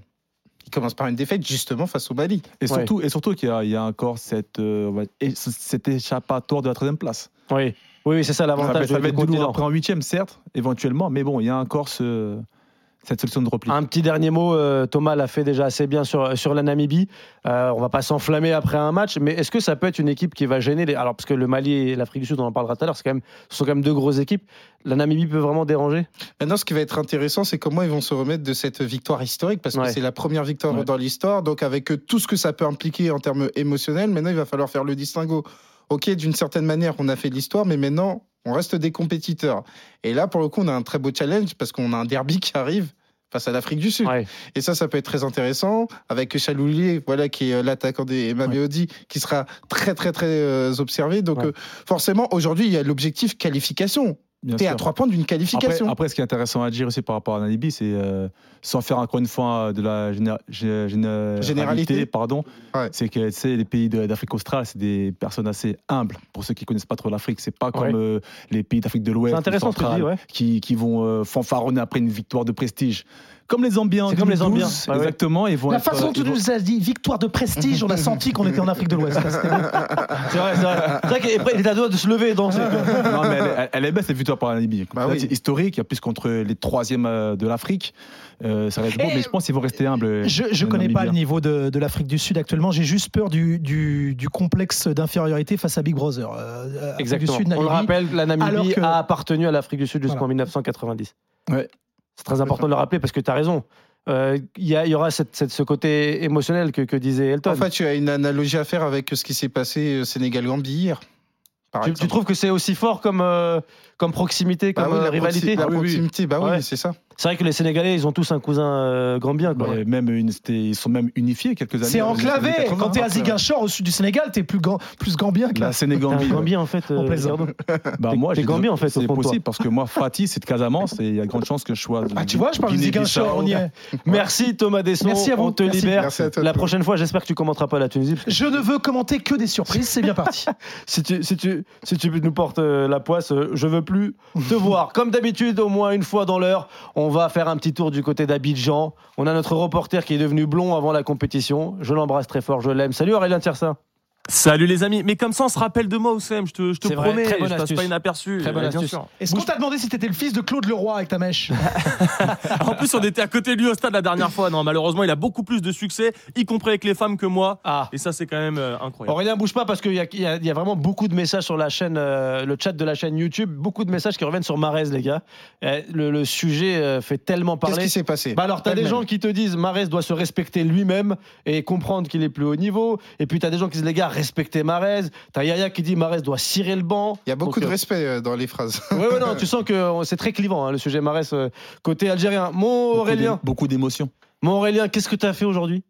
Ils commencent par une défaite justement face au Mali. Et surtout, et surtout qu'il y, a- il y a encore cette, euh, cet échappatoire de la troisième place. Oui, oui, oui, c'est ça Ça va, l'avantage ça va être continent. après en huitième, certes, éventuellement, mais bon, il y a encore ce, cette solution de repli. Un petit dernier mot, euh, Thomas l'a fait déjà assez bien sur, sur la Namibie. Euh, on va pas s'enflammer après un match, mais est-ce que ça peut être une équipe qui va gêner les... Alors, parce que le Mali et l'Afrique du Sud, on en parlera tout à l'heure, c'est quand même, ce sont quand même deux grosses équipes. La Namibie peut vraiment déranger? Maintenant, ce qui va être intéressant, c'est comment ils vont se remettre de cette victoire historique, parce que Ouais. c'est la première victoire Ouais. dans l'histoire. Donc, avec tout ce que ça peut impliquer en termes émotionnels, maintenant, il va falloir faire le distinguo. Ok, d'une certaine manière, on a fait de l'histoire, mais maintenant, on reste des compétiteurs. Et là, pour le coup, on a un très beau challenge, parce qu'on a un derby qui arrive face à l'Afrique du Sud. Ouais. Et ça, ça peut être très intéressant avec Chaloulier, voilà, qui est l'attaquant des Maméodi, qui sera très, très, très euh, observé. Donc, Ouais. euh, forcément, aujourd'hui, il y a l'objectif qualification. T'es à trois points d'une qualification. après, ce qui est intéressant à dire aussi par rapport à Namibi, c'est euh, sans faire encore une fois de la géné- gé- généralité, Généralité. pardon, Ouais. c'est que sais, les pays d'Afrique australe, c'est des personnes assez humbles. Pour ceux qui connaissent pas trop l'Afrique, c'est pas comme Ouais. euh, les pays d'Afrique de l'Ouest, C'est ouais. qui, qui vont euh, fanfaronner après une victoire de prestige. Comme les Zambiens. en C'est comme les 2012, Zambiens, bah ouais. exactement. Vont La être, façon euh, dont tu vont- nous as dit victoire de prestige, on a senti qu'on était en Afrique de l'Ouest. C'est vrai, c'est vrai. C'est vrai qu'il est à deux doigts de se lever non, mais elle, est- elle est belle cette victoire par la Namibie. Bah Là, oui. C'est historique, il plus contre les troisièmes euh, de l'Afrique. Euh, ça reste beau, Et mais je pense qu'ils vont rester humbles. Je ne connais pas le niveau de, de l'Afrique du Sud actuellement. J'ai juste peur du, du, du complexe d'infériorité face à Big Brother. Euh, Exactement. Du Sud, On le rappelle, la Namibie que- a appartenu à l'Afrique du Sud jusqu'en Voilà. 1990. Ouais. C'est très important de le rappeler parce que tu as raison. Euh, Il y, aura cette- cette- ce côté émotionnel que, que disait Elton. En fait, tu as une analogie à faire avec ce qui s'est passé au Sénégal-Gambie hier. Tu, tu trouves que c'est aussi fort comme, euh, comme proximité, Bah comme oui, euh, la rivalité proxi- La Ah proximité, bah oui, Ouais. c'est ça. C'est vrai que les Sénégalais, ils ont tous un cousin euh, gambien. Quoi. Ouais, même une- ils sont même unifiés quelques années. C'est enclavé. années 80. Quand t'es à Ziguinchor, au sud du Sénégal, t'es plus, plus gambien que La la. T'es Sénégambie. un gambien en fait. On euh. Bah, T'es- moi, t'es j'ai- gambien, en fait, C'est possible parce que moi, Fatih, c'est de Casamance et il y a de grandes chances que je sois. de Ah, tu vois, je parle de. Ziguinchor, on y est. Merci Thomas Desson. Merci à vous. On te Merci. libère. Merci à toi, La prochaine fois, j'espère que tu commenteras pas la Tunisie. Je ne veux commenter que des surprises, c'est bien parti. si tu, si tu, si tu nous portes euh, la poisse, euh, je veux plus te voir. Comme d'habitude, au moins une fois dans l'heure, on va faire un petit tour du côté d'Abidjan. On a notre reporter qui est devenu blond avant la compétition. Je l'embrasse très fort, je l'aime. Salut Aurélien Tiersin. Salut les amis, mais comme ça on se rappelle de moi Oussem, je te, je te C'est vrai, promets, très bonne je passe astuce. pas inaperçu. Très bonne bien astuce. sûr. Est-ce qu'on t'a demandé si t'étais le fils de Claude Leroy avec ta mèche? En plus on était à côté de lui au stade la dernière fois, non malheureusement il a beaucoup plus de succès, y compris avec les femmes que moi, Ah. et ça c'est quand même euh, incroyable. Aurélien, bouge pas parce qu'il y, a- il y a- il y a vraiment beaucoup de messages sur la chaîne, euh, le chat de la chaîne YouTube, beaucoup de messages qui reviennent sur Marez, les gars. Euh, le, le sujet euh, fait tellement Qu'est-ce parler. qui s'est passé? Bah alors, t'as des gens qui te disent Marez doit se respecter lui-même et comprendre qu'il est plus haut niveau. Et puis t'as des gens qui disent les gars, respectez Marez. T'as Yaya qui dit Marez doit cirer le banc. Il y a beaucoup Donc, de euh, respect euh, dans les phrases. Ouais, non, tu sens que c'est très clivant hein, le sujet Marez euh, côté algérien. Mon Aurélien, Beaucoup d'émotions. mon Aurélien, qu'est-ce que t'as fait aujourd'hui?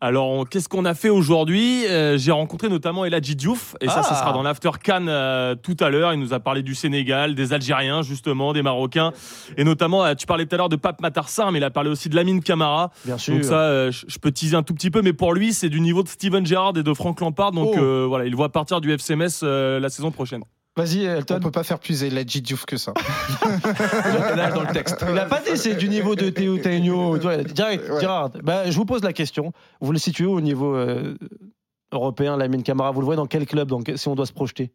Alors qu'est-ce qu'on a fait aujourd'hui Euh, J'ai rencontré notamment Eladji Diouf, et ça Ah. ça sera dans l'after Cannes euh, tout à l'heure, il nous a parlé du Sénégal, des Algériens justement, des Marocains, et notamment euh, tu parlais tout à l'heure de Pape Matarsar, mais il a parlé aussi de Lamine Camara. Bien sûr. Donc ça, euh, je je peux teaser un tout petit peu, mais pour lui, c'est du niveau de Steven Gerrard et de Frank Lampard. Donc Oh. euh, voilà, il voit partir du FCMS euh, la saison prochaine. Vas-y, On Elton. peut pas faire plus Eladji Diouf que ça. Là, dans le texte. Il a pas dit c'est du niveau de Théo Direct, Ouais. Gérard. Bah, je vous pose la question. Vous le situez au niveau euh, européen, Lamine Camara? Vous le voyez dans quel club? Donc, si on doit se projeter?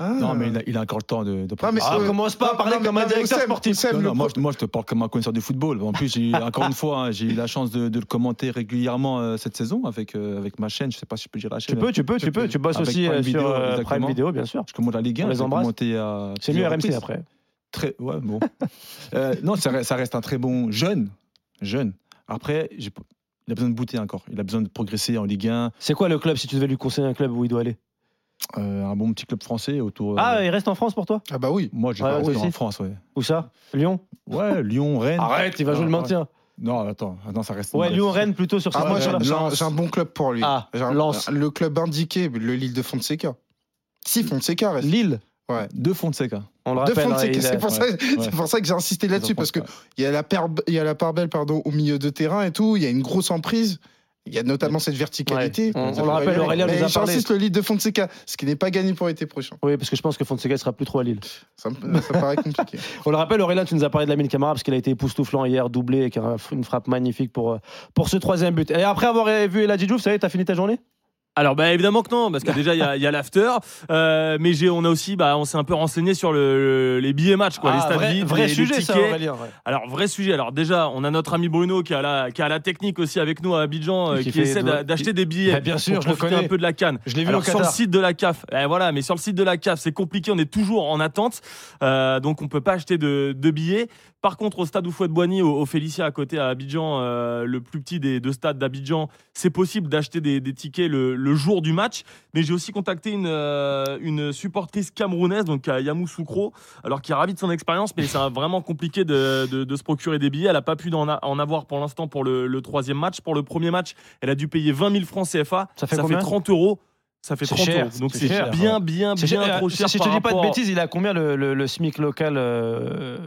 Non, mais il a, il a encore le temps de. de Non, mais Ah, c'est- commence pas à parler non, comme un directeur Oussem, sportif. Oussem, Non, le non, moi, je, moi, je te parle comme un connaisseur du football. En plus, encore une fois, hein, j'ai eu la chance de, de le commenter régulièrement euh, cette saison avec, euh, avec ma chaîne. Je sais pas si je peux dire la Tu chaîne. peux, tu peux, tu peux. Tu bosses aussi Prime euh, Video, sur euh, Prime. Vidéo, bien sûr. Je commente la Ligue 1. On les j'ai embrasse. commenté à C'est mieux RMC après. Très, ouais, bon. Euh, non, ça, reste- ça reste un très bon jeune. Jeune. Après, il a besoin de bouter encore. Il a besoin de progresser en Ligue 1. C'est quoi le club si tu devais lui conseiller un club où il doit aller? Euh, un bon petit club français autour. euh, Ah, il reste en France pour toi? Ah bah oui. moi, je Ouais, vais moi rester en aussi. France, ouais. Où ça? Lyon? Ouais, Lyon, Rennes. Arrête, il va jouer le Ah, maintien. Non, attends, attends, ça reste. Ouais, Lyon-Rennes plutôt sur ce Ah, moi, j'ai j'ai un, j'ai un bon club pour lui. Ah, J'ai un- Lens. Le club indiqué, le Lille de Fonseca. Si, Fonseca reste. Lille, Ouais. De Seca. on le De rappelle. hein, Fonseca, c'est pour, ça- ouais, c'est ouais. pour ça que j'ai insisté là-dessus, parce qu'il Ouais. y, a la paire- il y a la part belle pardon, au milieu de terrain et tout, il y a une grosse emprise. Il y a notamment cette verticalité. Ouais. On- on le rappelle. Aurélien nous a parlé. J'insiste le lead de Fonseca, ce qui n'est pas gagné pour l'été prochain. Oui, parce que je pense que Fonseca sera plus trop à Lille. Ça, me- ça paraît compliqué. On le rappelle, Aurélien, tu nous as parlé de Lamine Camara parce qu'il a été époustouflant hier, doublé avec un- une frappe magnifique pour, euh, pour ce troisième but. Et après avoir vu Eladji Diouf, ça y est, t'as fini ta journée? Alors bah évidemment que non, parce que déjà il y a, il y a l'after, euh, mais j'ai, on a aussi, bah, on s'est un peu renseigné sur le, les billets match, quoi, les Ah, stades vrai, vides, vrai les, les sujet, ça, tickets. Aurélien. ouais. Alors vrai sujet. Alors déjà, on a notre ami Bruno qui a la, qui a la technique aussi avec nous à Abidjan, euh, Qui essaie d'acheter des billets. Bah, bien sûr, pour je le profiter connais. un peu de la canne. Je l'ai vu Alors au sur le site de la CAF, eh, voilà, mais sur le site de la CAF, c'est compliqué, on est toujours en attente, euh, donc on peut pas acheter de, de billets. Par contre, au stade Oufouette-Boigny, au, au Félicia à côté à Abidjan, euh, le plus petit des deux stades d'Abidjan, c'est possible d'acheter des, des tickets le, le jour du match. Mais j'ai aussi contacté une, euh, une supportrice camerounaise, donc à Yamoussoukro, alors qui est ravie de son expérience, mais c'est vraiment compliqué de, de- de se procurer des billets. Elle n'a pas pu en, a- en avoir pour l'instant pour le, le troisième match. Pour le premier match, elle a dû payer 20 000 francs CFA. Ça fait combien? 30 euros. Ça fait C'est 30 cher, euros. Donc c'est bien, bien, C'est bien cher, trop euh, cher. Si je te dis pas de bêtises, il a combien le, le- le SMIC local euh,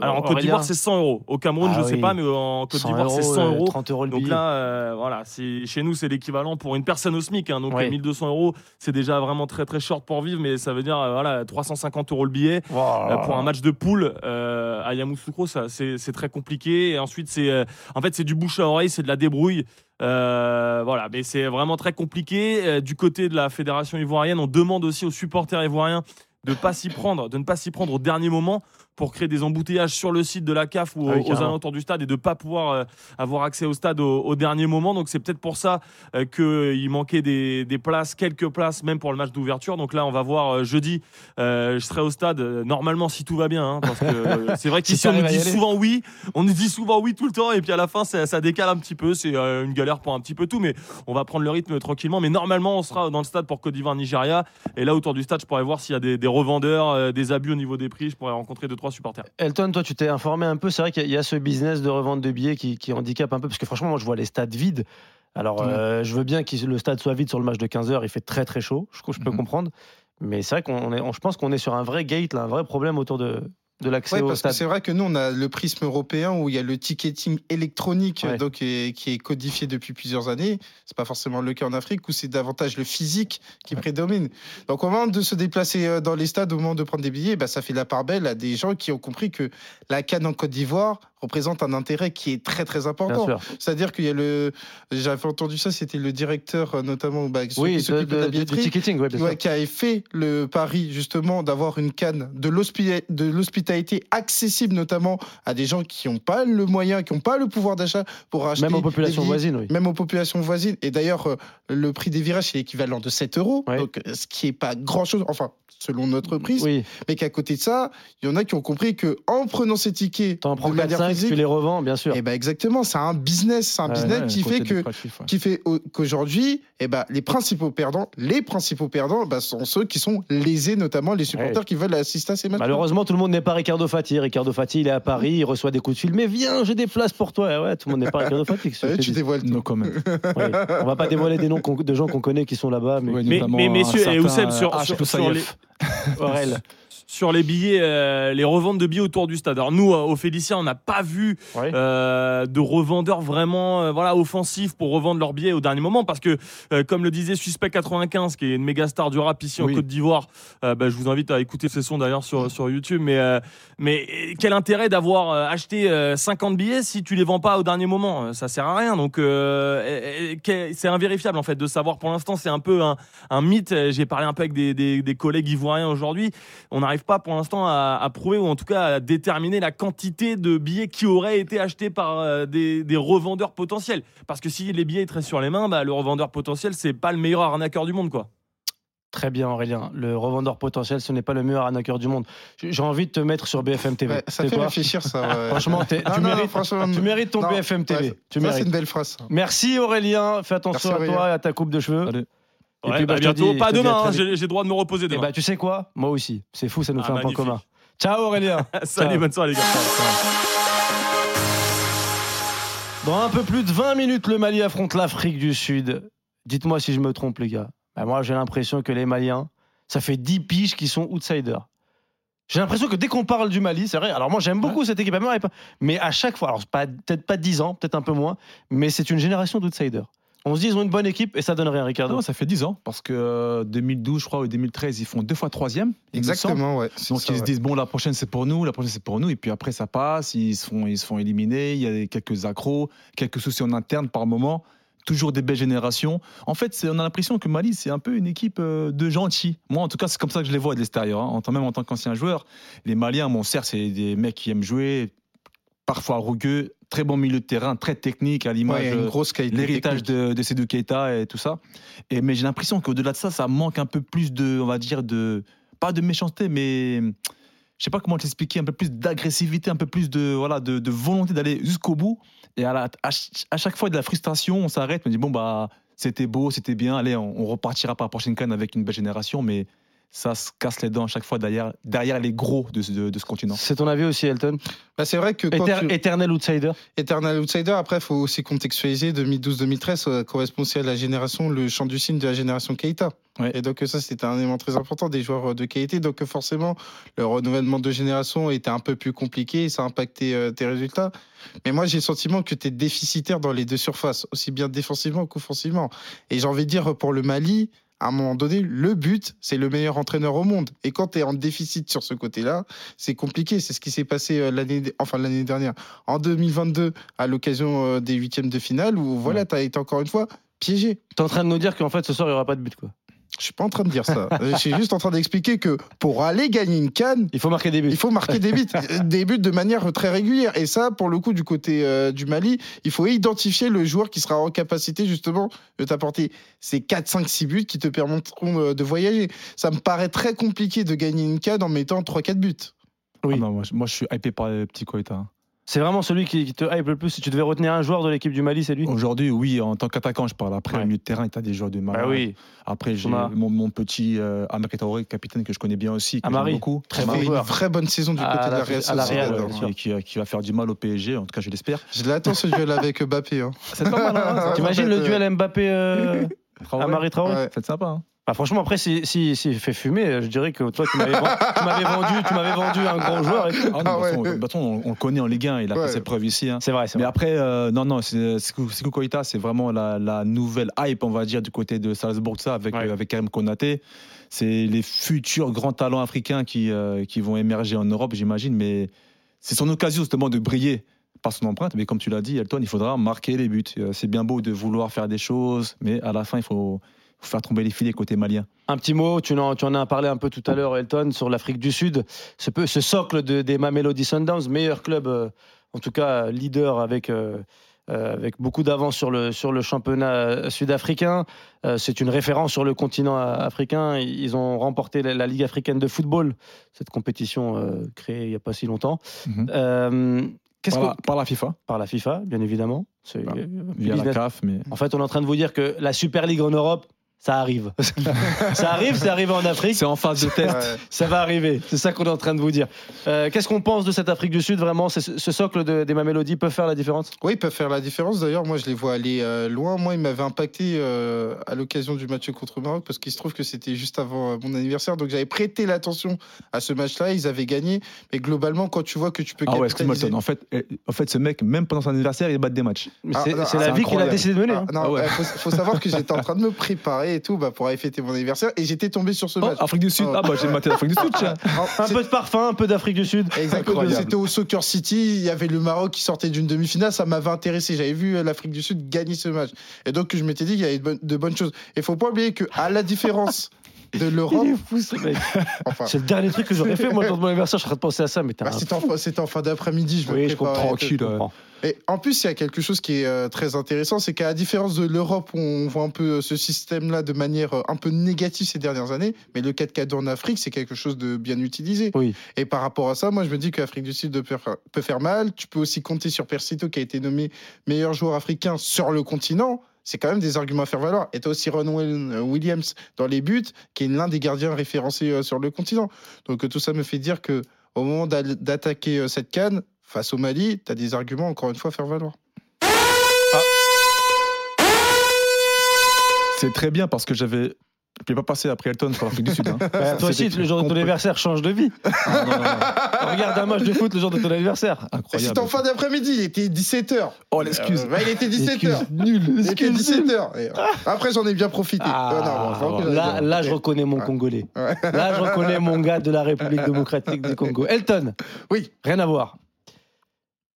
Alors en Côte d'Ivoire, c'est 100 euros. Au Cameroun, Ah je sais oui. pas, mais en Côte 100 d'Ivoire, c'est euros, 100 euh, euros. 30 euros le Donc billet. là, euh, voilà, chez nous, c'est l'équivalent pour une personne au SMIC. hein. donc Ouais. euh, 1200 euros, c'est déjà vraiment très très short pour vivre, mais ça veut dire euh, voilà 350 euros le billet. Euh, pour un match de poule euh, à Yamoussoukro, c'est très compliqué. Et ensuite, c'est euh, en fait c'est du bouche à oreille, c'est de la débrouille. Euh, voilà, mais c'est vraiment très compliqué. Euh, du côté de la fédération ivoirienne, on demande aussi aux supporters ivoiriens de pas s'y prendre, de ne pas s'y prendre au dernier moment pour créer des embouteillages sur le site de la CAF ou Ah oui, aux- alentours du stade et de pas pouvoir euh, avoir accès au stade au, au dernier moment. Donc c'est peut-être pour ça euh, qu'il manquait des, des places, quelques places même pour le match d'ouverture. Donc là, on va voir euh, jeudi. Euh, je serai au stade normalement si tout va bien, hein, parce que c'est vrai Si qu'ici on nous dit souvent oui, on nous dit souvent oui tout le temps et puis à la fin ça, ça décale un petit peu. C'est une galère pour un petit peu tout, mais on va prendre le rythme tranquillement. Mais normalement, on sera dans le stade pour Côte d'Ivoire, Nigeria. Et là autour du stade, je pourrais voir s'il y a des, des revendeurs, des abus au niveau des prix. Je pourrais rencontrer deux trois supporters. Elton, toi, tu t'es informé un peu. C'est vrai qu'il y a- ce business de revente de billets qui, qui handicape un peu. Parce que franchement, moi, je vois les stades vides. Alors, euh, je veux bien que le stade soit vide sur le match de 15h. Il fait très, très chaud. Je, je peux Mhm. comprendre. Mais c'est vrai qu'on est, on- je pense qu'on est sur un vrai gate, là, un vrai problème autour de, de l'accès Ouais, au parce que stade. c'est vrai que nous, on a le prisme européen où il y a le ticketing électronique Ouais. donc, et- qui est codifié depuis plusieurs années. C'est pas forcément le cas en Afrique où c'est davantage le physique qui prédomine. Donc, au moment de se déplacer euh, dans les stades, au moment de prendre des billets, bah, ça fait la part belle à des gens qui ont compris que la canne en Côte d'Ivoire représente un intérêt qui est très très important. C'est-à-dire qu'il y a le, j'avais entendu ça, c'était le directeur euh, notamment, bah, Oui, qui de- s'occupe de, de- la du billetterie, ticketing, ouais, sûr. ouais, qui avait fait le pari justement d'avoir une canne de l'hospi- de l'hospitalité accessible notamment à des gens qui n'ont pas le moyen, qui n'ont pas le pouvoir d'achat pour acheter Même aux populations voisines, oui. Même aux populations voisines. Et d'ailleurs, euh, le prix des virages, c'est l'équivalent de 7 euros, Ouais. donc euh, ce qui n'est pas grand-chose, enfin, selon notre prix. Oui, Mais qu'à côté de ça, il y en a qui ont compris que en prenant ces tickets t'en prends de manière 4-5, physique, tu les revends, bien sûr. eh ben exactement, c'est un business, c'est un Ouais, business Ouais, qui fait que ouais. qui fait au- qu'aujourd'hui, eh ben, les principaux perdants, les principaux perdants, bah, sont ceux qui sont lésés, notamment les supporters qui veulent assister à ces matchs. Malheureusement, tout le monde n'est pas Ricardo Fati. Ricardo Fati, il est à Paris, il reçoit des coups de fil. Mais viens, j'ai des places pour toi. Eh ouais, tout le monde n'est pas Ricardo Fati. Ouais, tu dis dévoiles tout. No comment. Oui. On va pas dévoiler des noms de gens qu'on connaît qui sont là-bas. Mais... Ouais, Mais- mais messieurs, et certain Oussem, sur- sur- sur les- Aurel. Sur les billets, euh, les reventes de billets autour du stade. Alors nous, euh, au Félicia, on n'a pas vu euh, de revendeurs vraiment voilà, offensifs pour revendre leurs billets au dernier moment. Parce que, comme le disait Suspect 95, qui est une méga star du rap ici en. Côte d'Ivoire, bah, je vous invite à écouter ses sons d'ailleurs sur, sur YouTube. Mais, mais quel intérêt d'avoir acheté euh, 50 billets si tu les vends pas au dernier moment? Ça sert à rien. Donc c'est invérifiable en fait de savoir. Pour l'instant, c'est un peu un, un mythe. J'ai parlé un peu avec des, des- des collègues ivoiriens aujourd'hui. On n'arrive pas pour l'instant à, à prouver ou en tout cas à déterminer la quantité de billets qui auraient été achetés par euh, des, des revendeurs potentiels. Parce que si les billets étaient sur les mains, bah, le revendeur potentiel, c'est pas le meilleur arnaqueur du monde. quoi. Très bien, Aurélien. Le revendeur potentiel, ce n'est pas le meilleur arnaqueur du monde. J'ai envie de te mettre sur BFM TV. Ouais, ça fait quoi réfléchir, ça. ouais. Franchement, Non, tu, non, mérites, franchement, tu mérites ton non. BFM TV. Ouais, tu ça, mérites. c'est une belle phrase. Merci Aurélien. Fais attention Merci, à toi Aurélien. et à ta coupe de cheveux. Allez. Et Ouais, puis, bah, bah, bientôt. dis- pas demain, hein, j'ai j'ai droit de me reposer Et demain. bah, tu sais quoi? Moi aussi. C'est fou, ça nous Ah, fait un point commun. Ciao Aurélien. Salut, Ciao. bonne soirée les gars. Dans un peu plus de 20 minutes, le Mali affronte l'Afrique du Sud. Dites-moi si je me trompe, les gars. Bah, moi, j'ai l'impression que les Maliens, ça fait 10 piges qu'ils sont outsiders. J'ai l'impression que dès qu'on parle du Mali, c'est vrai. Alors moi, j'aime beaucoup cette équipe, mais à chaque fois, alors peut-être pas 10 ans, peut-être un peu moins, mais c'est une génération d'outsiders. On se dit, ils ont une bonne équipe et ça donne rien, Ricardo. Non, ça fait 10 ans, parce que euh, 2012, je crois, ou 2013, ils font deux fois troisième. Exactement, ouais. c'est Donc ça, ils se disent bon la prochaine c'est pour nous, la prochaine c'est pour nous et puis après ça passe, ils se font ils se font éliminer, il y a des- quelques accros, quelques soucis en interne par moment, toujours des belles générations. En fait, on a l'impression que Mali c'est un peu une équipe euh, de gentils. Moi en tout cas, c'est comme ça que je les vois de l'extérieur hein. en tant même en tant qu'ancien joueur. Les Maliens, bon certes, c'est des mecs qui aiment jouer, parfois rugueux, très bon milieu de terrain, très technique à Ouais, l'image il y a une euh, l'héritage de, de Seydou Keita et tout ça. Et, mais j'ai l'impression qu'au-delà de ça, ça manque un peu plus de, on va dire, de, pas de méchanceté, mais je sais pas comment t'expliquer, un peu plus d'agressivité, un peu plus de, voilà, de, de volonté d'aller jusqu'au bout. Et à, la- à ch- à chaque fois, de la frustration, on s'arrête, on dit, bon, bah, c'était beau, c'était bien, allez, on, on repartira par la prochaine canne avec une belle génération, mais ça se casse les dents à chaque fois derrière, derrière les gros de, ce- de, de ce continent. C'est ton avis aussi, Elton? Bah, c'est vrai que Éter- tu- Éternel outsider. Eternal Outsider, après, il faut aussi contextualiser. 2012-2013 ça correspond aussi à la génération, le chant du cygne de la génération Keita. Ouais. Et donc, ça, c'était un élément très important des joueurs de qualité. Donc, forcément, le renouvellement de génération était un peu plus compliqué et ça a impacté euh, tes résultats. Mais moi, j'ai le sentiment que tu es déficitaire dans les deux surfaces, aussi bien défensivement qu'offensivement. Et j'ai envie de dire, pour le Mali, à un moment donné, le but, c'est le meilleur entraîneur au monde. Et quand tu es en déficit sur ce côté-là, c'est compliqué. C'est ce qui s'est passé euh, l'année, enfin l'année dernière, en 2022, à l'occasion euh, des huitièmes de finale, où voilà, tu as été encore une fois piégé. T'es en train de nous dire qu'en fait, ce soir, il n'y aura pas de but, quoi. Je suis pas en train de dire ça. Je suis juste en train d'expliquer que pour aller gagner une canne, Il faut marquer des buts. il faut marquer des buts, des buts de manière très régulière. Et ça, pour le coup, du côté euh, du Mali, il faut identifier le joueur qui sera en capacité justement de t'apporter ces 4, 5, 6 buts qui te permettront euh, de voyager. Ça me paraît très compliqué de gagner une canne en mettant 3, 4 buts. Oui. Ah non, moi, je- moi, je suis hypé par les petits Koita. C'est vraiment celui qui, qui te hype le plus. Si tu devais retenir un joueur de l'équipe du Mali, c'est lui Aujourd'hui, oui, en tant qu'attaquant, je parle. Après, Ouais. au milieu de terrain, tu as des joueurs de malade. Bah oui. Après, j'ai mon, mon petit euh, Amari Traoré, capitaine que je connais bien aussi, Amari. beaucoup. Très Amari. une vraie bonne saison du À côté de la- à la. Real, sûr. qui, qui- va faire du mal au PSG, en tout cas, je l'espère. Je l'attends ce duel avec Mbappé. Hein. C'est pas mal, hein T'imagines le duel Mbappé euh, Traoré. Amari Traoré Ouais. C'est sympa. Hein Ah, franchement, après, s'il si, si, fait fumer, je dirais que toi, tu m'avais vendu, tu m'avais vendu, tu m'avais vendu un grand joueur. et tout. Ah non, Ah façon, façon, on, on le connaît en Ligue 1, il a Ouais. fait ses preuves ici. hein. C'est vrai, Mais vrai. après, euh, non, non, Sekou Koïta, c'est vraiment la, la nouvelle hype, on va dire, du côté de Salzbourg, ça, avec, Ouais. euh, avec Karim Konaté. C'est les futurs grands talents africains qui, euh, qui vont émerger en Europe, j'imagine. Mais c'est son occasion, justement, de briller par son empreinte. Mais comme tu l'as dit, Elton, il faudra marquer les buts. Euh, C'est bien beau de vouloir faire des choses, mais à la fin, il faut faire tomber les filets côté malien. Un petit mot, tu en, tu en as parlé un peu tout à l'heure, Elton, sur l'Afrique du Sud. Ce, peu, ce socle de, des Mamelody Sundowns, meilleur club, euh, en tout cas leader avec, euh, euh, avec beaucoup d'avance sur le, sur le championnat sud-africain. Euh, C'est une référence sur le continent africain. Ils ont remporté la, la Ligue africaine de football, cette compétition créée il n'y a pas si longtemps. Mhm. Qu'est-ce Par, que- la, par la FIFA, par la FIFA, bien évidemment. C'est via la business. CAF, mais En fait, on est en train de vous dire que la Super League en Europe, ça arrive. ça arrive, c'est arrivé en Afrique. c'est en phase de test. Ça va arriver, c'est ça qu'on est en train de vous dire. Euh, Qu'est-ce qu'on pense de cette Afrique du Sud Vraiment, ce, ce socle de, des Mamelody peut faire la différence? Oui, ils peuvent faire la différence. D'ailleurs, moi, je les vois aller euh, loin. Moi, ils m'avaient impacté euh, à l'occasion du match contre le Maroc parce qu'il se trouve que c'était juste avant euh, mon anniversaire. Donc, j'avais prêté l'attention à ce match-là. Ils avaient gagné. Mais globalement, quand tu vois que tu peux Ah ouais. En fait, eh, en fait, ce mec, même pendant son anniversaire, il bat des matchs. Ah, C'est c'est ah, la c'est vie qu'il a décidé de mener. Ah, hein. non, Ah ouais. euh, faut, faut savoir que j'étais en train de me préparer et tout bah, pour aller fêter mon anniversaire et j'étais tombé sur ce Oh, match. Afrique du Sud. Oh. Ah bah j'ai maté l'Afrique du Sud, tiens. Un peu de parfum, un peu d'Afrique du Sud. Exactement. C'était au Soccer City. Il y avait le Maroc qui sortait d'une demi-finale. Ça m'avait intéressé. J'avais vu euh, l'Afrique du Sud gagner ce match. Et donc, je m'étais dit qu'il y avait de bonnes, de bonnes choses. Et faut pas oublier que, à la différence de l'Europe, Il est fou ce mec. enfin, C'est le dernier truc que j'aurais fait moi dans mon anniversaire. Je serais de penser à ça, mais t'as bah, un c'était en, c'était en fin d'après-midi. Je me Oui, je comprends. tranquille, je ouais. comprends. Et en plus, il y a quelque chose qui est euh, très intéressant, c'est qu'à la différence de l'Europe, où on voit un peu euh, ce système-là de manière euh, un peu négative ces dernières années, mais le 4-4 en Afrique, c'est quelque chose de bien utilisé. Oui. Et par rapport à ça, moi, je me dis que l'Afrique du Sud peut faire, peut faire mal. Tu peux aussi compter sur Persito, qui a été nommé meilleur joueur africain sur le continent. C'est quand même des arguments à faire valoir. Et tu as aussi Ron Will- Williams dans les buts, qui est l'un des gardiens référencés euh, sur le continent. Donc euh, tout ça me fait dire que au moment d'attaquer euh, cette canne, face au Mali, tu as des arguments, encore une fois, à faire valoir. C'est très bien parce que j'avais. Je ne peux pas passer après Elton pour l'Afrique du Sud. hein. Bah, toi aussi, le jour de ton anniversaire change de vie. Ah, non, non, non. Regarde un match de foot le jour de ton anniversaire. Incroyable. C'était en fin d'après-midi, il était 17h. Oh, l'excuse. il était 17h. Nul. Il était 17h. Et, euh, après, j'en ai bien profité. Ah, Euh, là, là, je reconnais mon Ouais. Congolais. Ouais. Là, je reconnais mon gars de la République démocratique du Congo. Elton. Oui. Rien à voir.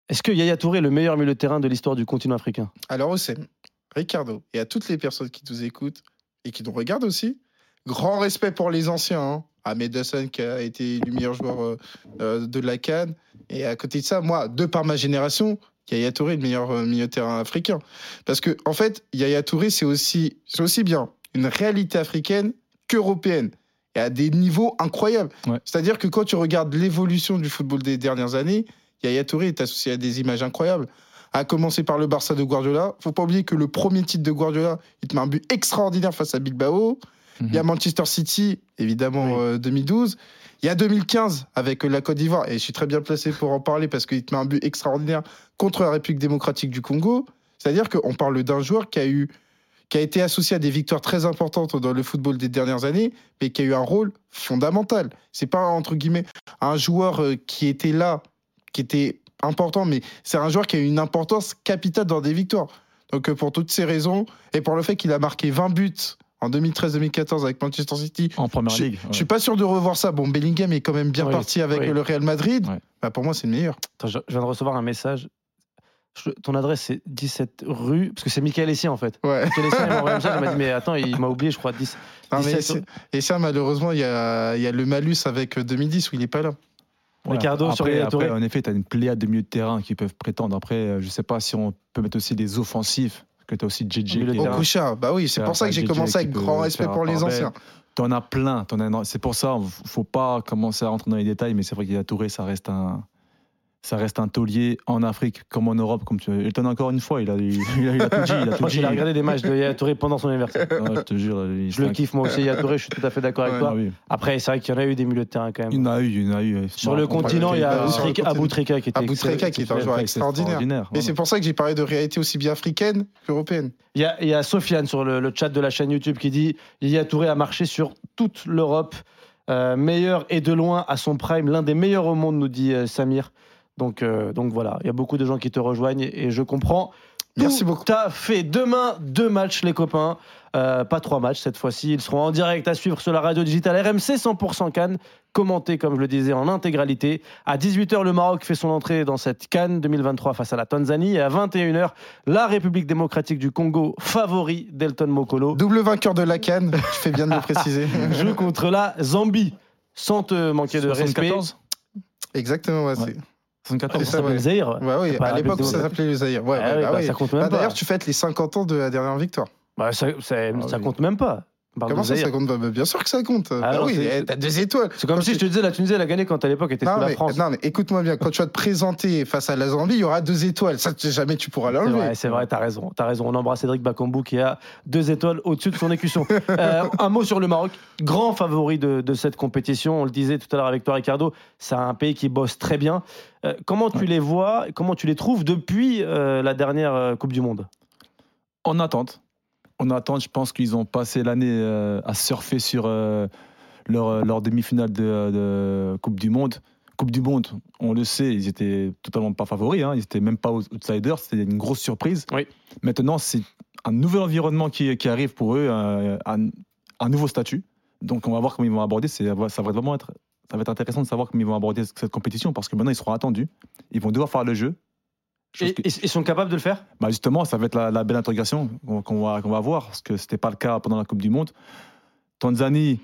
Est-ce que Yaya Touré est le meilleur milieu de terrain de l'histoire du continent africain? Alors, Oussem, Ricardo, et à toutes les personnes qui nous écoutent et qui nous regardent aussi, grand respect pour les anciens. Hein. Ahmed Hassan qui a été le meilleur joueur euh, euh, de la Cannes. Et à côté de ça, moi, de par ma génération, Yaya Touré le meilleur euh, milieu de terrain africain. Parce que, en fait, Yaya Touré, c'est aussi, c'est aussi bien une réalité africaine qu'européenne. Et à des niveaux incroyables. Ouais. C'est-à-dire que quand tu regardes l'évolution du football des dernières années, Yaya Touré est associé à des images incroyables. À commencer par le Barça de Guardiola. Faut pas oublier que le premier titre de Guardiola, il te met un but extraordinaire face à Bilbao. Il y a Manchester City, évidemment, Oui. euh, 2012. Il y a 2015 avec euh, la Côte d'Ivoire, et je suis très bien placé pour en parler parce qu'il te met un but extraordinaire contre la République démocratique du Congo. C'est-à-dire qu'on parle d'un joueur qui a eu qui a été associé à des victoires très importantes dans le football des dernières années, mais qui a eu un rôle fondamental. C'est pas entre guillemets un joueur euh, qui était là, qui était important, mais c'est un joueur qui a une importance capitale dans des victoires. Donc euh, pour toutes ces raisons, et pour le fait qu'il a marqué 20 buts en 2013-2014 avec Manchester City, En première je, ligue. je suis pas sûr de revoir ça. Bon, Bellingham est quand même bien Oui, parti avec oui. le Real Madrid. Ouais. Bah, pour moi, c'est le meilleur. Attends, je viens de recevoir un message. Je- ton adresse, c'est 17 rue. Parce que c'est Michael Essien, en fait. Ouais. Michael Essien, il m'a envoyé un message. Il m'a dit, mais attends, il m'a oublié, je crois. 10. Non, mais 17 c'est- et ça, malheureusement, il y a, il y a le malus avec euh, 2010 où il est pas là. Voilà. Ricardo après, sur Yaya après, Touré. en effet, tu as une pléiade de milieux de terrain qui peuvent prétendre. Après, euh, je sais pas si on peut mettre aussi des offensifs, que tu as aussi JJ. Okocha, bah oui, c'est pour ça que j'ai commencé avec grand respect pour les anciens. T'en as plein. t'en as- C'est pour ça, faut pas commencer à rentrer dans les détails, mais c'est vrai qu'il y a Touré, ça reste un. Ça reste un taulier en Afrique comme en Europe. Comme tu Elton, encore une fois, il a, il a, il a tout dit. Il a, tout dit. il a regardé des matchs de Yaya Touré pendant son anniversaire. Ouais, je te jure. il- Je le kiffe moi aussi, Yaya Touré, je suis tout à fait d'accord avec Ouais, toi. Ah oui. Après, c'est vrai qu'il y en a eu des milieux de terrain quand même. Il y en a eu, il y en a eu. Sur le continent, il y a Sur le Trika- continent. Abou Trika qui était qui est un joueur extraordinaire. extraordinaire. Et c'est pour ça que j'ai parlé de réalité aussi bien africaine qu'européenne. Il y a, il y a Sofiane sur le, le chat de la chaîne YouTube qui dit Yaya Touré a marché sur toute l'Europe. Euh, meilleur et de loin à son prime, l'un des meilleurs au monde, nous dit euh, Samir. Donc, euh, donc voilà, il y a beaucoup de gens qui te rejoignent et je comprends. Merci tout beaucoup. à fait. Demain, deux matchs, les copains. Euh, pas trois matchs cette fois-ci. Ils seront en direct à suivre sur la radio digitale RMC 100% Cannes. Commenté, comme je le disais, en intégralité. À 18h, le Maroc fait son entrée dans cette Cannes 2023 face à la Tanzanie. Et à 21h, la République démocratique du Congo, favori d'Elton Mokolo, Double vainqueur de la Cannes, je fais bien de le préciser. joue contre la Zambie. Sans te manquer de respect. 74 Exactement, ouais, Ouais. C'est. 74 C'est Ça ouais. le Zaïre. Ouais, à l'époque, ça s'appelait le Zaïre. Ouais, Ah bah bah, ça compte même Bah, pas. D'ailleurs, tu fêtes les 50 ans de la dernière victoire. Bah, ça, ça- Ah ça oui. compte même pas. Comment ça, ça compte Bah, Bien sûr que ça compte. bah non, oui, eh, t'as deux étoiles. C'est comme Quand si je te disais la Tunisie elle a gagné quand à l'époque était sous la France. non, mais écoute-moi bien, quand tu vas te présenter face à la Zambie, il y aura deux étoiles. Ça, jamais tu pourras C'est l'enlever. vrai, c'est vrai, t'as raison, t'as raison. On embrasse Cédric Bakambu qui a deux étoiles au-dessus de son écusson. Euh, un mot sur le Maroc, grand favori de, de cette compétition. On le disait tout à l'heure avec toi, Ricardo. C'est un pays qui bosse très bien. Euh, comment tu les vois, comment tu les trouves depuis euh, la dernière euh, Coupe du Monde? En attente. En attente, je pense qu'ils ont passé l'année euh, à surfer sur euh, leur, leur demi-finale de, de Coupe du Monde. Coupe du Monde, on le sait, ils étaient totalement pas favoris, hein, ils étaient même pas outsiders, c'était une grosse surprise. Oui. Maintenant, c'est un nouvel environnement qui, qui arrive pour eux, un, un- un nouveau statut. Donc, on va voir comment ils vont aborder. Ça va vraiment être, ça va être intéressant de savoir comment ils vont aborder cette compétition parce que maintenant, ils seront attendus. Ils vont devoir faire le jeu. Et que- Ils sont capables de le faire? Bah justement, ça va être la, la belle intégration qu'on va, qu'on va voir, parce que ce n'était pas le cas pendant la Coupe du Monde. Tanzanie,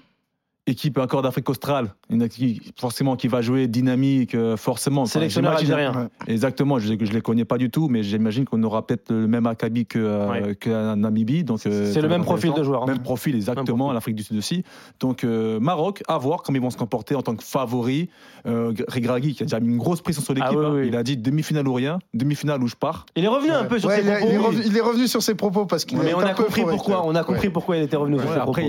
équipe encore d'Afrique australe, une équipe forcément qui va jouer dynamique, euh, forcément. Enfin, Sélectionneur j'imagine- algérien. Exactement, je ne les connais pas du tout, mais j'imagine qu'on aura peut-être le même acabit que, euh, Ouais. que la Namibie. donc, euh, C'est ça le même profil de joueur, hein. Même profil, exactement, profil. l'Afrique du Sud aussi. Donc, euh, Maroc, à voir comment ils vont se comporter en tant que favori. Euh, Regragui, qui a déjà mis une grosse pression sur l'équipe, Ah oui, hein. oui. il a dit demi-finale ou rien, demi-finale où je pars. Il est revenu un peu sur Ouais, ses il, est- propos. il est revenu, il est revenu sur ses propos parce qu'il Mais a on été a compris pourquoi. On a compris pourquoi il était revenu sur ses propos.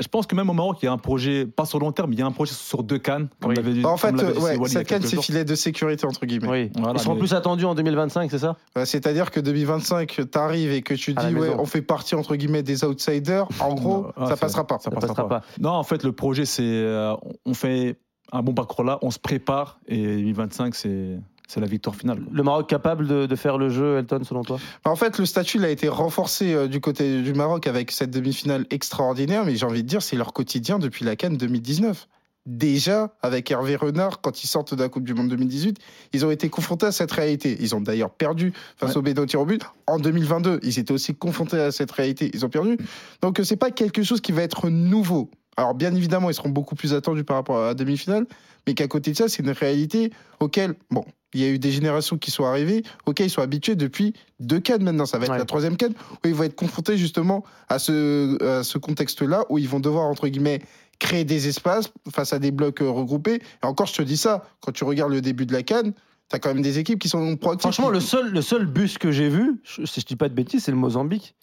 je pense que même au Maroc, il y a un projet, pas sur long terme, mais il y a un projet sur deux cannes, comme Oui. l'avait dit. Bah, en fait, dit ouais, Wally cette canne, c'est filet de sécurité, entre guillemets. Oui. Voilà, Ils seront mais- plus attendus en 2025, c'est ça? Ouais, C'est-à-dire que 2025, t'arrives et que tu dis, ouais, on fait partie, entre guillemets, des outsiders. En gros, Ah, ça passera pas. Ça Ça passera passera pas. pas. Non, en fait, le projet, c'est euh, on fait un bon parcours là, on se prépare et 2025, c'est c'est la victoire finale. Le Maroc capable de, de faire le jeu, Elton, selon toi? En fait, le statut il a été renforcé euh, du côté du Maroc avec cette demi-finale extraordinaire, mais j'ai envie de dire, c'est leur quotidien depuis la Cannes 2019. Déjà, avec Hervé Renard, quand ils sortent de la Coupe du Monde 2018, ils ont été confrontés à cette réalité. Ils ont d'ailleurs perdu face Ouais. au Bénin au tir au but. En 2022, ils étaient aussi confrontés à cette réalité. Ils ont perdu. Donc, euh, c'est pas quelque chose qui va être nouveau. Alors, bien évidemment, ils seront beaucoup plus attendus par rapport à la demi-finale, mais qu'à côté de ça, c'est une réalité auquel, bon, il y a eu des générations qui sont arrivées, auxquelles ils sont habitués depuis deux cannes maintenant. Ça va être Ouais. la troisième canne où ils vont être confrontés justement à ce, à ce contexte-là où ils vont devoir, entre guillemets, créer des espaces face à des blocs euh, regroupés. Et encore, je te dis ça, quand tu regardes le début de la canne, tu as quand même des équipes qui sont proactives. Franchement, le seul, le seul bus que j'ai vu, si je dis pas de bêtises, c'est le Mozambique.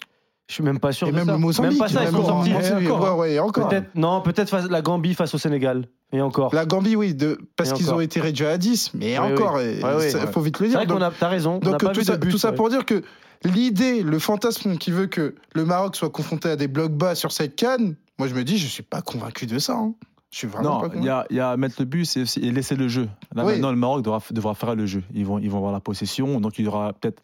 Je suis même pas sûr Et de même ça. le Mozambique, Même pas ça, ils sont sortis. encore, ouais, ouais, et encore. Peut-être, non, peut-être face- la Gambie face au Sénégal. Et encore. La Gambie, oui, de, parce qu'ils ont été réduits à 10, mais Oui, encore, oui. il Ouais, ouais. faut vite le C'est dire. vrai Donc- qu'on a, t'as raison. on Donc pas tout vu ça, de bus, tout ça ouais. pour dire que l'idée, le fantasme qui veut que le Maroc soit confronté à des blocs bas sur cette canne, moi je me dis, je suis pas convaincu de ça. hein. Je suis vraiment Non, pas il convaincu. y a, il y a mettre le but et, laisser le jeu. Là, Oui. maintenant, le Maroc devra, devra faire le jeu. Ils vont, ils vont avoir la possession, donc il y aura peut-être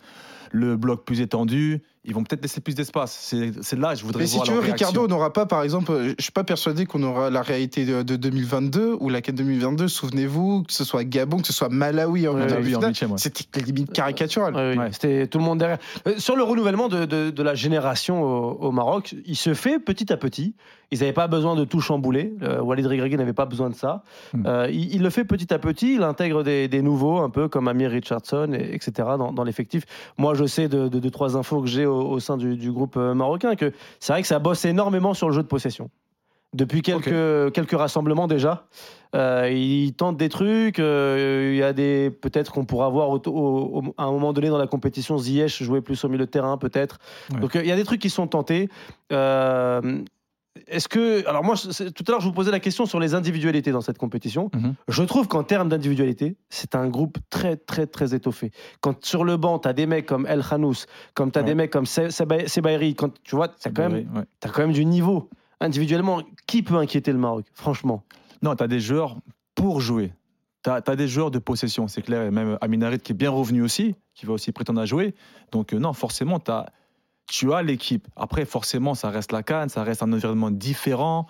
le bloc plus étendu. Ils vont peut-être laisser plus d'espace. C'est là, je voudrais Mais si tu veux, réaction. Ricardo, on n'aura pas, par exemple, euh, je suis pas persuadé qu'on aura la réalité de, de 2022 ou la canne 2022. Souvenez-vous, que ce soit Gabon, que ce soit Malawi en Ouais, oui, en ouais. c'était limite caricatural. Ouais, oui, Ouais. C'était tout le monde derrière. Euh, sur le renouvellement de, de- de la génération au, au Maroc, il se fait petit à petit. Ils n'avaient pas besoin de tout chambouler. Euh, Walid Regragui n'avait pas besoin de ça. Hmm. Euh, il, il le fait petit à petit. Il intègre des, des nouveaux, un peu comme Amir Richardson, et- etc., dans, dans l'effectif. Moi, je sais de, de, de trois infos que j'ai au, au sein du, du groupe euh, marocain que c'est vrai que ça bosse énormément sur le jeu de possession. depuis quelques, quelques rassemblements déjà. Euh, ils tentent des trucs. euh, Il y a des peut-être qu'on pourra voir au- au- au- à un moment donné dans la compétition Ziyech jouer plus au milieu de terrain peut-être. Ouais. Donc il y a des trucs qui sont tentés. Est-ce que alors moi tout à l'heure je vous posais la question sur les individualités dans cette compétition. Mhm. Je trouve qu'en termes d'individualité, c'est un groupe très, très, très étoffé. Quand sur le banc, tu as des mecs comme El Khanous, comme tu as Ouais. des mecs comme Se- Seba- Sebairi, quand tu vois, tu as, quand même- Ouais. t'as quand même du niveau. Individuellement, qui peut inquiéter le Maroc Franchement? Non, tu as des joueurs pour jouer. Tu as, des joueurs de possession, c'est clair. Et même Aminarit qui est bien revenu aussi, qui va aussi prétendre à jouer. Donc, euh, non, forcément, t'as- tu as l'équipe. Après, forcément, ça reste la canne, ça reste un environnement différent.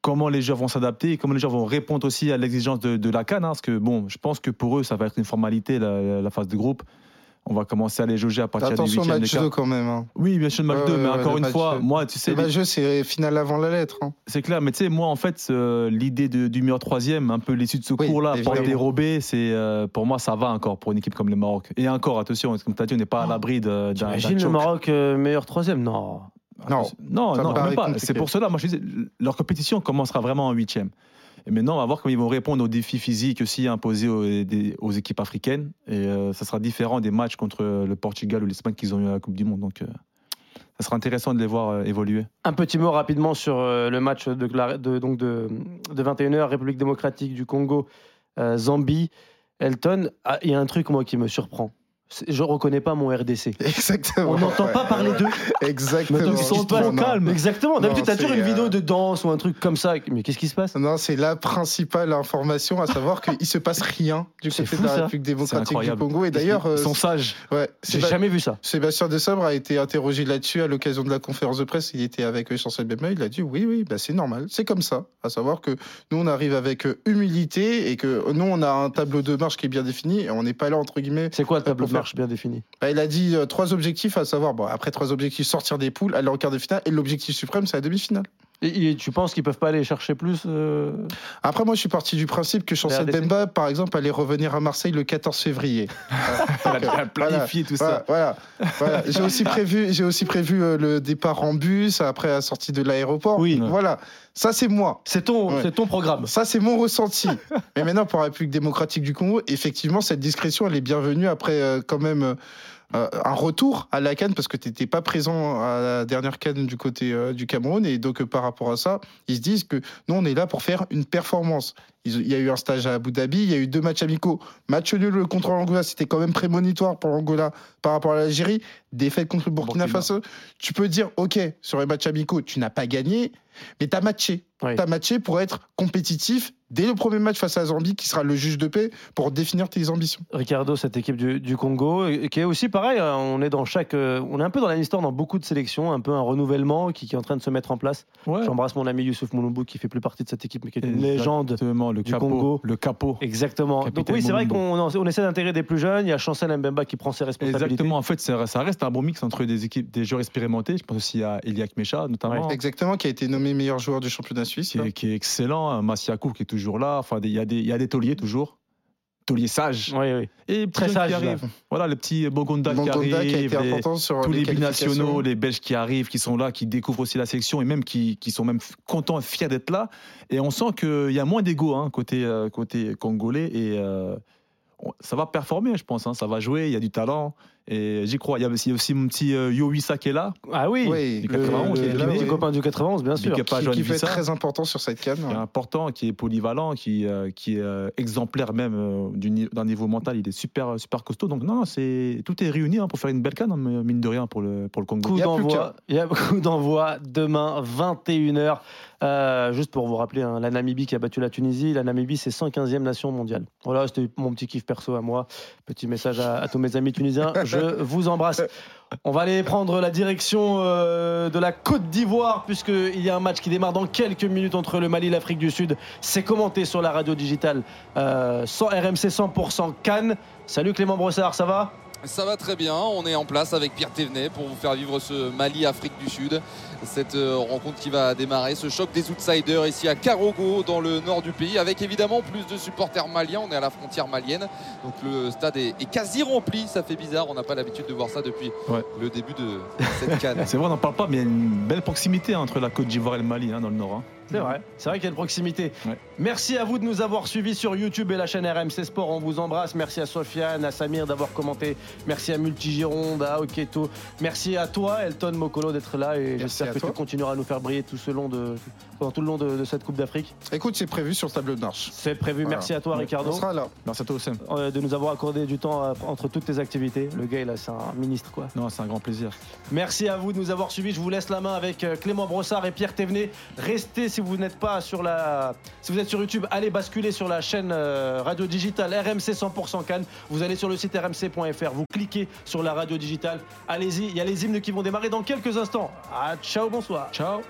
Comment les joueurs vont s'adapter, comment les joueurs vont répondre aussi à l'exigence de, la canne. hein, parce que, bon, je pense que pour eux, ça va être une formalité, la phase de groupe. On va commencer à les jauger à partir Attention du au 8 match 2 quand même. hein. Oui, bien sûr, le match Ouais, 2, mais ouais, encore une fois, moi, tu sais, Le match 2, c'est finale avant la lettre. hein. c'est clair, mais tu sais, moi, en fait, euh, l'idée de- du meilleur troisième, un peu l'issue de secours, là, évidemment. porter dérobé, c'est, euh, pour moi, ça va encore pour une équipe comme le Maroc. Et encore, attention, comme tu as dit, on n'est pas à l'abri de- d'un. d'un Imagine le. Maroc euh, meilleur troisième? Non. Non, Non, non, même pas. C'est pour cela, moi, je disais, leur compétition commencera vraiment en huitième. Et maintenant, on va voir comment ils vont répondre aux défis physiques aussi imposés aux, équipes africaines. Et euh, ça sera différent des matchs contre le Portugal ou l'Espagne qu'ils ont eu à la Coupe du Monde. Donc, euh, ça sera intéressant de les voir euh, évoluer. Un petit mot rapidement sur euh, le match de, donc de, de 21h, République démocratique du Congo, euh, Zambie, Elton. Ah, Il y a un truc, moi, qui me surprend. Je reconnais pas mon RDC. Exactement. On n'entend pas Ouais, parler ouais. d'eux. Exactement. Donc, ils sont non. calmes. Exactement. D'habitude, t'as toujours une vidéo euh, de danse ou un truc comme ça. Mais qu'est-ce qui se passe? Non, c'est la principale information, à savoir qu'il se passe rien du C'est côté fou, de la ça. République C'est démocratique du incroyable. Congo. Et d'ailleurs, ils euh, sont sages. ouais, J'ai Séba- jamais vu ça. Sébastien Desabre a été interrogé là-dessus à l'occasion de la conférence de presse. Il était avec Chancel Bemba. Il a dit oui, oui, bah, c'est normal. C'est comme ça. À savoir que nous, on arrive avec euh, humilité et que nous, on a un tableau de marche qui est bien défini et on n'est pas là, entre guillemets. C'est quoi le tableau marche bien Bah, il a dit euh, trois objectifs, à savoir, bon, après trois objectifs, sortir des poules, aller en quart de finale, et l'objectif suprême, c'est la demi-finale. Et, et tu penses qu'ils peuvent pas aller chercher plus euh, Après, moi, je suis parti du principe que Chancel RDC. Bemba, par exemple, allait revenir à Marseille le 14 février. Voilà. Elle a planifié tout ça. Voilà, voilà, voilà. J'ai aussi prévu, j'ai aussi prévu euh, le départ en bus après la sortie de l'aéroport. Oui. Voilà, ça c'est moi. C'est ton, Ouais. c'est ton programme. Ça, c'est mon ressenti. Mais maintenant, pour la République démocratique du Congo, effectivement, cette discrétion, elle est bienvenue après euh, quand même euh, euh, un retour à la Cannes parce que tu n'étais pas présent à la dernière Cannes du côté euh, du Cameroun. Et donc, euh, par rapport à ça, ils se disent que nous, on est là pour faire une performance. Il y a eu un stage à Abu Dhabi, il y a eu deux matchs amicaux. Match nul contre l'Angola, c'était quand même prémonitoire pour l'Angola par rapport à l'Algérie. Défaite contre le Burkina, Burkina. Faso. Tu peux dire, OK, sur les matchs amicaux, tu n'as pas gagné, mais tu as matché. Oui. Tu as matché pour être compétitif dès le premier match face à la Zambie, qui sera le juge de paix, pour définir tes ambitions. Ricardo, cette équipe du, du Congo, et- qui est aussi pareil. hein, On est dans chaque, euh, on est un peu dans la histoire dans beaucoup de sélections, un peu un renouvellement qui, qui est en train de se mettre en place. Ouais. J'embrasse mon ami Youssouf Moulumbu qui fait plus partie de cette équipe, mais qui est une légende. Exactement, le du capot. Congo. Le capot. Exactement. Donc oui, c'est vrai qu'on on essaie d'intégrer des plus jeunes. Il y a Chancel Mbemba qui prend ses responsabilités. Exactement. En fait, ça ça reste un bon mix entre des équipes, des joueurs expérimentés. Je pense aussi à Eliak Mecha, notamment. Exactement, qui a été nommé meilleur joueur du championnat suisse. qui est, qui est excellent. Massiakou qui est toujours là. Enfin, il y a des, il y a des tauliers toujours. Tauliers sages. Oui, oui. Et Très très sage, qui arrivent. Voilà, les petits Bogonda qui arrivent. qui a été les- important sur tous les binationaux, les Belges qui arrivent, qui sont là, qui découvrent aussi la sélection et même qui, qui sont même contents et fiers d'être là. Et on sent qu'il y a moins d'ego hein, côté, euh, côté congolais. Et euh, ça va performer, je pense. hein. Ça va jouer, il y a du talent. Et j'y crois. Il y a aussi, mon petit euh, Yo Wissa qui est là. Ah oui, Oui, Du le, 91, le- qui est le petit copain du 91, bien sûr. Qui, qui Wissa. très important sur cette canne. qui est important, qui est polyvalent, qui, euh, qui est euh, exemplaire même euh, d'un niveau mental. Il est super, super costaud. Donc, non, c'est, tout est réuni hein, pour faire une belle canne, hein, mine de rien, pour le, pour le Congo. Coup Il y a plus d'envoi, il y a coup d'envoi demain 21h. Euh, juste pour vous rappeler, hein, la Namibie qui a battu la Tunisie. La Namibie, c'est 115e nation mondiale. Voilà, c'était mon petit kiff perso à moi. Petit message à, à tous mes amis tunisiens. Je vous embrasse. On va aller prendre la direction euh, de la Côte d'Ivoire, puisqu'il y a un match qui démarre dans quelques minutes entre le Mali et l'Afrique du Sud. C'est commenté sur la radio digitale euh, sans RMC 100% Cannes. Salut Clément Brossard, ça va? Ça va très bien, on est en place avec Pierre Thévenet pour vous faire vivre ce Mali-Afrique du Sud. Cette euh, rencontre qui va démarrer, ce choc des outsiders ici à Karogo dans le nord du pays avec évidemment plus de supporters maliens, on est à la frontière malienne. Donc le stade est, est quasi rempli, ça fait bizarre, on n'a pas l'habitude de voir ça depuis Ouais. le début de cette canne. C'est vrai, on n'en parle pas, mais il y a une belle proximité entre la Côte d'Ivoire et le Mali hein, dans le nord. hein. C'est vrai, c'est vrai qu'il y a une proximité. Ouais. Merci à vous de nous avoir suivis sur YouTube et la chaîne RMC Sport. On vous embrasse. Merci à Sofiane, à Samir d'avoir commenté. Merci à Multigironde, à Oketo. Merci à toi, Elton Mokolo, d'être là. Et j'espère que toi. tu continueras à nous faire briller tout, ce long de, pendant tout le long de, de cette Coupe d'Afrique. Écoute, c'est prévu sur le tableau de marche. C'est prévu. Voilà. Merci à toi, Ricardo. On sera là. Merci à toi, Oussem. euh, De nous avoir accordé du temps euh, entre toutes tes activités. Le gars, là, c'est un ministre, quoi. Non, c'est un grand plaisir. Merci à vous de nous avoir suivis. Je vous laisse la main avec euh, Clément Brossard et Pierre Thévenet. Restez si vous n'êtes pas sur la, si vous êtes sur YouTube, allez basculer sur la chaîne euh, radio digitale RMC 100% Cannes. Vous allez sur le site rmc.fr, vous cliquez sur la radio digitale. Allez-y, il y a les hymnes qui vont démarrer dans quelques instants. Ah, ciao, bonsoir. Ciao.